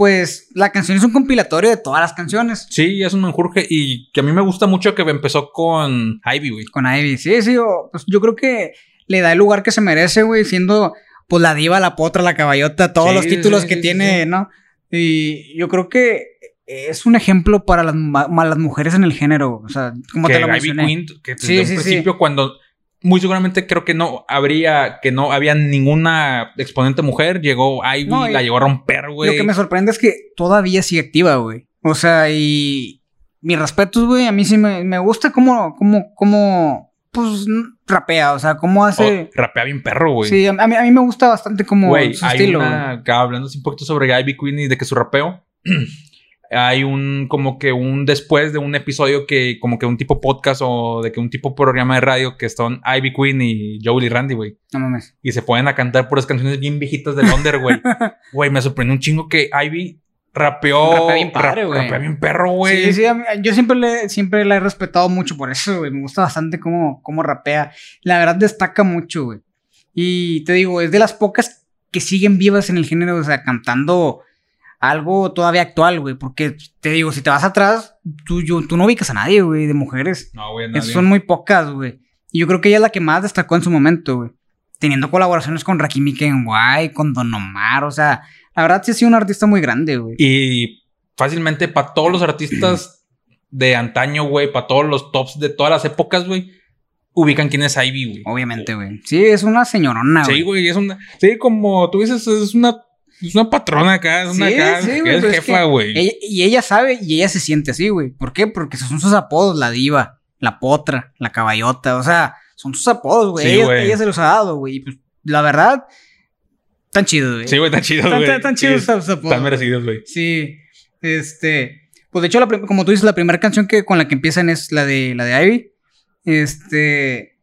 pues la canción es un compilatorio de todas las canciones. Sí, es un menjurje y que a mí me gusta mucho que empezó con Ivy, güey. Con Ivy, sí, sí, pues yo creo que le da el lugar que se merece, güey, siendo pues la diva, la potra, la caballota, todos Sí, los títulos sí, que sí, tiene. ¿no? Y yo creo que es un ejemplo para las, ma- ma- las mujeres en el género, o sea, como que te lo Ivy mencioné. Queen, que desde un principio cuando muy seguramente creo que no habría, que no había ninguna exponente mujer, llegó Ivy, No, la llegó a romper, güey. Lo que me sorprende es que todavía sigue activa, güey. O sea, y mis respetos, güey, a mí sí me, me gusta cómo, cómo, cómo, pues, rapea, o sea, cómo hace... Oh, rapea bien perro, güey. Sí, a mí, a mí me gusta bastante como Güey, su hay estilo. una, acá hablando así un poquito sobre Ivy Queen y de que su rapeo. hay un, como que un después de un episodio que, como que un tipo podcast o de que un tipo programa de radio que son Ivy Queen y Joel y Randy, güey. No mames. Y se ponen a cantar puras canciones bien viejitas de Londres, güey. Güey, me sorprendió un chingo que Ivy rapeó. Rapea bien padre, güey. Rapea bien perro, güey. Sí, sí, yo siempre le, siempre la he respetado mucho por eso, güey. Me gusta bastante cómo, cómo rapea. La verdad destaca mucho, güey. Y te digo, es de las pocas que siguen vivas en el género, o sea, cantando algo todavía actual, güey. Porque te digo, si te vas atrás, tú, yo- tú no ubicas a nadie, güey, de mujeres. No, güey, nadie. son muy pocas, güey. Y yo creo que ella es la que más destacó en su momento, güey. Teniendo colaboraciones con Rakimi Kenway, con Don Omar, o sea, la verdad sí ha sido un artista muy grande, güey. Y fácilmente para todos los artistas de antaño, güey, para todos los tops de todas las épocas, güey, ubican quién es Ivy, güey. Obviamente, güey. Sí, es una señorona, güey. Sí, güey, es una. Sí, como tú dices, es una. Es una patrona acá, es una Sí, acá, sí, que güey, es es jefa, que güey. Y ella sabe y ella se siente así, güey. ¿Por qué? Porque esos son sus apodos, la diva, la potra, la caballota, o sea, son sus apodos, güey. Sí, ella, se los ha dado, güey. Y pues, la verdad, tan chido, güey. Sí, güey, tan chidos, Tan, güey. tan, tan chidos sus apodos. Están merecidos, güey. Sí, este, pues de hecho, la como tú dices, la primera canción que con la que empiezan es la de la de Ivy. Este,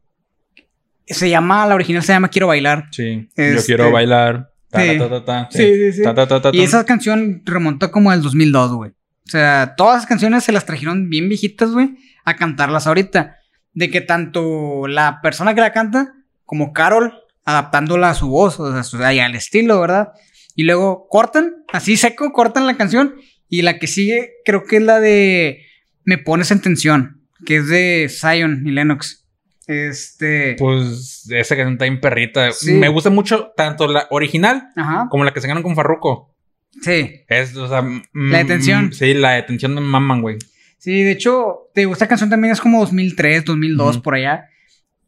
se llama, la original se llama Quiero bailar. Sí. Yo Este- quiero bailar. Ta, Sí. ta, ta, ta, Sí, sí, sí. Ta, ta, ta, ta, Y esa canción remontó como al 2002, güey. O sea, todas las canciones se las trajeron bien viejitas, güey, a cantarlas ahorita. De que tanto la persona que la canta como Carol adaptándola a su voz, o sea, y al estilo, ¿verdad? Y luego cortan, así seco, cortan la canción. Y la que sigue, creo que es la de Me pones en tensión, que es de Zion y Lennox. Este. Pues esa canción está bien perrita. Sí. Me gusta mucho tanto la original Ajá. como la que se ganó con Farruko. Sí. Es, o sea, mm, La detención. mm, Sí, la detención de maman, güey. Sí, de hecho, te digo, esta canción también es como 2003, 2002, Ujú. por allá.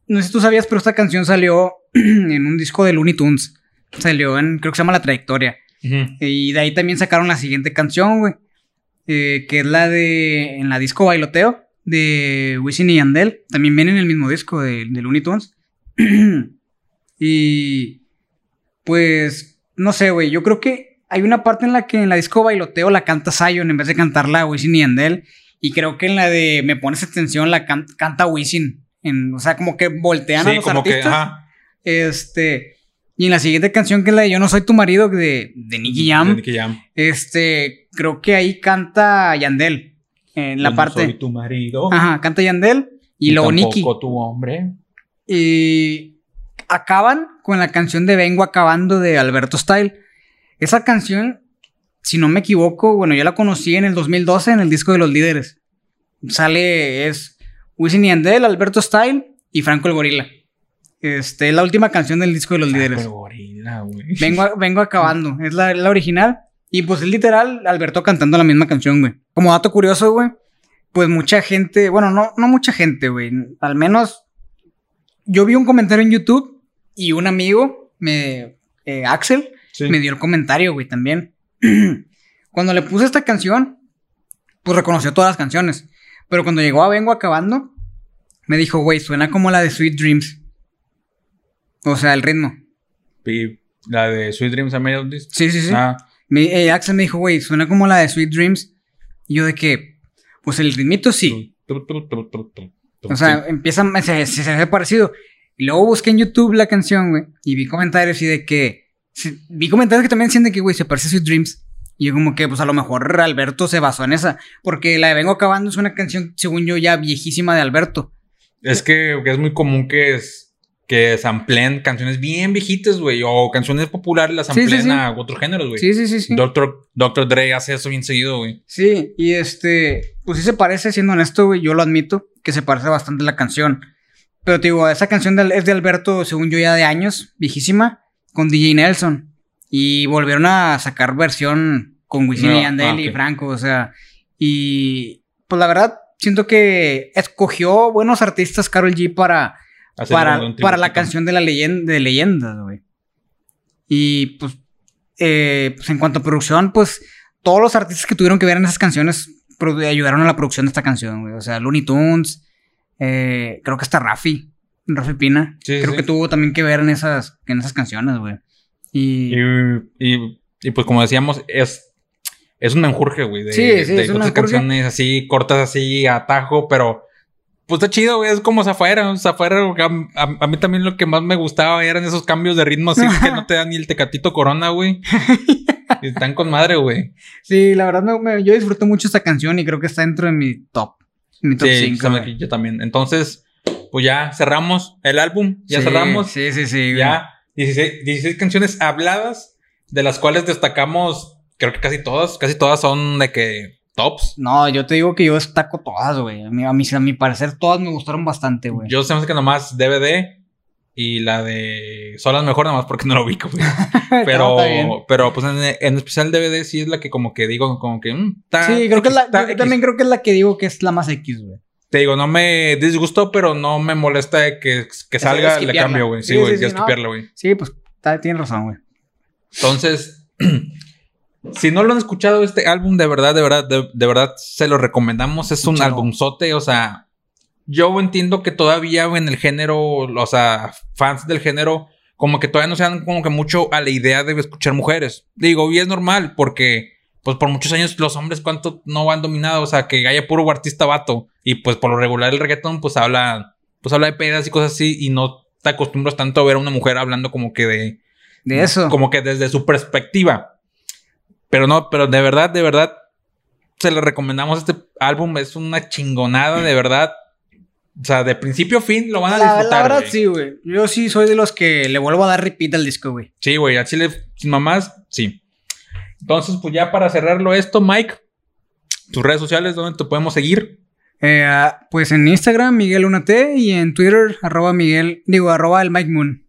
No sé si tú sabías, pero esta canción salió en un disco de Looney Tunes. Salió en, creo que se llama La Trayectoria. Y de ahí también sacaron la siguiente canción, güey. eh, que es la de. En la disco Bailoteo. De Wisin y Yandel. También viene en el mismo disco de, de Looney Tunes. y. Pues. No sé, güey. Yo creo que hay una parte en la que en la disco Bailoteo la canta Zion en vez de cantarla Wisin y Yandel. Y creo que en la de Me Pones Atención la can- canta Wisin. En, o sea, como que voltean a los como que, artistas. ajá. Este. Y en la siguiente canción, que es la de Yo no soy tu marido, de, de Nicky Jam. De Nicky Jam. Este, creo que ahí canta Yandel. En la Yo no parte. soy tu marido. Ajá, canta Yandel. Y, luego Nicky. tu hombre. Y acaban con la canción de Vengo Acabando de Alberto Style. Esa canción, si no me equivoco, bueno, yo la conocí en el 2012 en el disco de los líderes. Sale, es Wisin y Yandel, Alberto Style y Franco el Gorila. Este, es la última canción del disco de los líderes. Pero gorila, güey. Vengo, vengo acabando. Es la, la original. Y pues es literal Alberto cantando la misma canción, güey. Como dato curioso, güey. Pues mucha gente, bueno, no, no mucha gente, güey. Al menos yo vi un comentario en YouTube y un amigo, me, eh, Axel, Sí. me dio el comentario, güey, también. cuando le puse esta canción, pues reconoció todas las canciones. Pero cuando llegó a Vengo Acabando, me dijo, güey, suena como la de Sweet Dreams. O sea, el ritmo. La de Sweet Dreams a Sí, sí, sí. Ah, Me- eh, Axel me dijo, güey, suena como la de Sweet Dreams. Y yo de que, pues el ritmito sí. O sea, empieza, se, se, se ve parecido. Y luego busqué en YouTube la canción, güey. Y vi comentarios y de que, vi comentarios que también decían de que, güey, se parece a Sweet Dreams. Y yo como que, pues a lo mejor Alberto se basó en esa. Porque la de Vengo Acabando es una canción, según yo, ya viejísima de Alberto. Es que, que es muy común que es que sampleen canciones bien viejitas, güey, o canciones populares las Sí, sí, sampleen sí. a otros géneros, güey. Sí, sí, sí, sí. Doctor, Doctor Dre hace eso bien seguido, güey. Sí, y este, pues sí se parece, siendo honesto, güey, yo lo admito, que se parece bastante la canción. Pero te digo, esa canción de- es de Alberto, según yo, ya de años, viejísima, con DJ Nelson. Y volvieron a sacar versión con Wisin No, y ah, y ok. Franco, o sea, y pues la verdad, siento que escogió buenos artistas Carol G para, para, para la canción de la leyenda de leyendas, güey. Y pues, eh, pues en cuanto a producción, pues todos los artistas que tuvieron que ver en esas canciones ayudaron a la producción de esta canción, güey. O sea, Looney Tunes, eh, creo que hasta Rafi, Rafi Pina, Sí, creo sí. que tuvo también que ver en esas, en esas canciones, güey. Y, Y, y, y, pues como decíamos, es, es un menjurje, güey, de, Sí, sí, de es canciones así, cortas así, a tajo, pero pues está chido, güey, es como Zafaera, Zafaera, a, a- a mí también lo que más me gustaba eran esos cambios de ritmo así que no te dan ni el tecatito corona, güey. Y Están con madre, güey. sí, la verdad, me- me- yo disfruto mucho esta canción y creo que está dentro de mi top. Mi top Sí, 5. sabe que yo también. Entonces, pues ya cerramos el álbum, ya cerramos. Sí, sí, sí. Ya 16, 16 canciones habladas, de las cuales destacamos, creo que casi todas, casi todas son de que tops. No, yo te digo que yo destaco todas, güey. A mí, a, mí- a mi parecer, todas me gustaron bastante, güey. Yo se me hace que nomás DVD y la de Solas mejor, nomás porque no lo ubico, güey. Pero, pero pues en, en especial DVD sí es la que como que digo, como que, mm, Sí, creo que es la, yo también creo que es la que digo que es la más X, güey. Te digo, no me disgustó, pero no me molesta de que, que salga, le cambio, güey. Sí, Sí, güey, sí, ya sí, no. güey. Sí, pues está- tienes razón, güey. Entonces, si no lo han escuchado, este álbum, de verdad, de verdad, de, de verdad, se lo recomendamos. Es un albumzote, o sea, yo entiendo que todavía en el género, o sea, fans del género, como que todavía no se dan como que mucho a la idea de escuchar mujeres. Digo, y es normal, porque, pues por muchos años los hombres, ¿cuánto no han dominado? O sea, que haya puro artista vato. Y pues por lo regular el reggaetón, pues habla, pues habla de pedas y cosas así, y no te acostumbras tanto a ver a una mujer hablando como que de, De eso. como que desde su perspectiva. Pero no, pero de verdad, de verdad, se le recomendamos este álbum. Es una chingonada, de verdad. O sea, de principio a fin lo van a la, disfrutar. la verdad, sí, güey. Yo sí soy de los que le vuelvo a dar repeat al disco, güey. Sí, güey, a Chile sin mamás, sí. Entonces, pues ya para cerrarlo esto, Mike, tus redes sociales, ¿dónde te podemos seguir? Eh, ah, pues en Instagram, Miguel Unate, y en Twitter, arroba Miguel, digo, arroba el Mike Moon.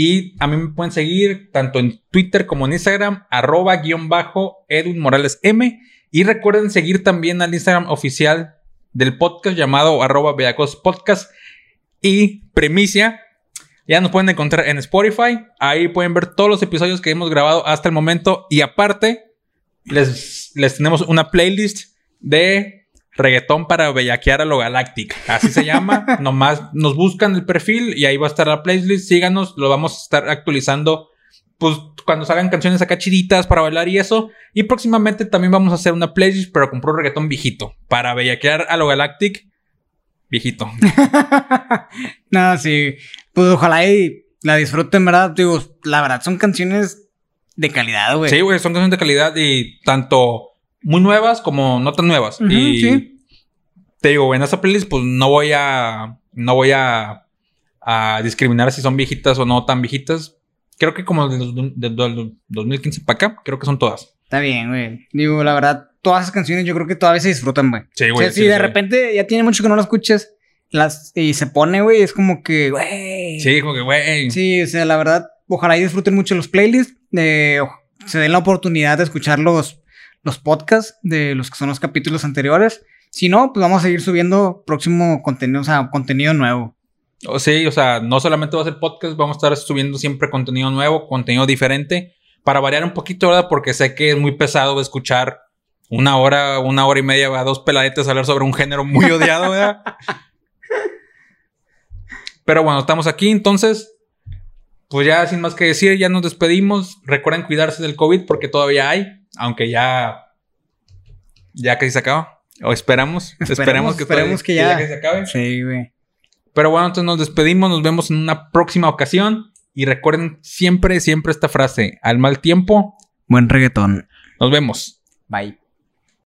Y a mí me pueden seguir tanto en Twitter como en Instagram, arroba guion bajo Edwin Morales M. Y recuerden seguir también al Instagram oficial del podcast llamado arroba Bellacos Podcast. Y Premicia, ya nos pueden encontrar en Spotify. Ahí pueden ver todos los episodios que hemos grabado hasta el momento. Y aparte, les, les tenemos una playlist de reggaetón para bellaquear a lo Galactic. Así se llama. Nomás nos buscan el perfil y ahí va a estar la playlist. Síganos, lo vamos a estar actualizando. Pues cuando salgan canciones acá chiditas para bailar y eso. Y próximamente también vamos a hacer una playlist, pero con puro reggaetón viejito. Para bellaquear a lo Galactic viejito. no, sí. Pues ojalá y la disfruten, ¿verdad? Digo, la verdad, son canciones de calidad, güey. Sí, güey, son canciones de calidad y tanto muy nuevas como no tan nuevas. y sí. te digo, en esa playlist, pues no voy a. No voy a, a discriminar si son viejitas o no tan viejitas. Creo que como del, 2015 para acá, creo que son todas. Está bien, güey. Digo, la verdad, todas esas canciones yo creo que todavía se disfrutan, güey. Sí, güey. O sea, si de repente ya tiene mucho que no las escuches las, y se pone, güey, es como que, güey. Sí, como que, güey. Sí, o sea, la verdad, ojalá y disfruten mucho los playlists. De, se den la oportunidad de escuchar los, podcasts de los que son los capítulos anteriores. Si no, pues vamos a seguir subiendo próximo contenido, o sea, contenido nuevo. Sí, o sea, no solamente va a ser podcast, vamos a estar subiendo siempre contenido nuevo, contenido diferente, para variar un poquito, ¿verdad? Porque sé que es muy pesado escuchar una hora, una hora y media a dos peladetes hablar sobre un género muy odiado, ¿verdad? Pero bueno, estamos aquí, entonces, pues ya sin más que decir, ya nos despedimos. Recuerden cuidarse del COVID porque todavía hay, aunque ya, ya casi se acaba. O esperamos, esperemos, que, esperemos que, ya. se acabe. Sí, güey. Pero bueno, entonces nos despedimos, nos vemos en una próxima ocasión. Y recuerden siempre, siempre esta frase: al mal tiempo, buen reggaetón. Nos vemos. Bye.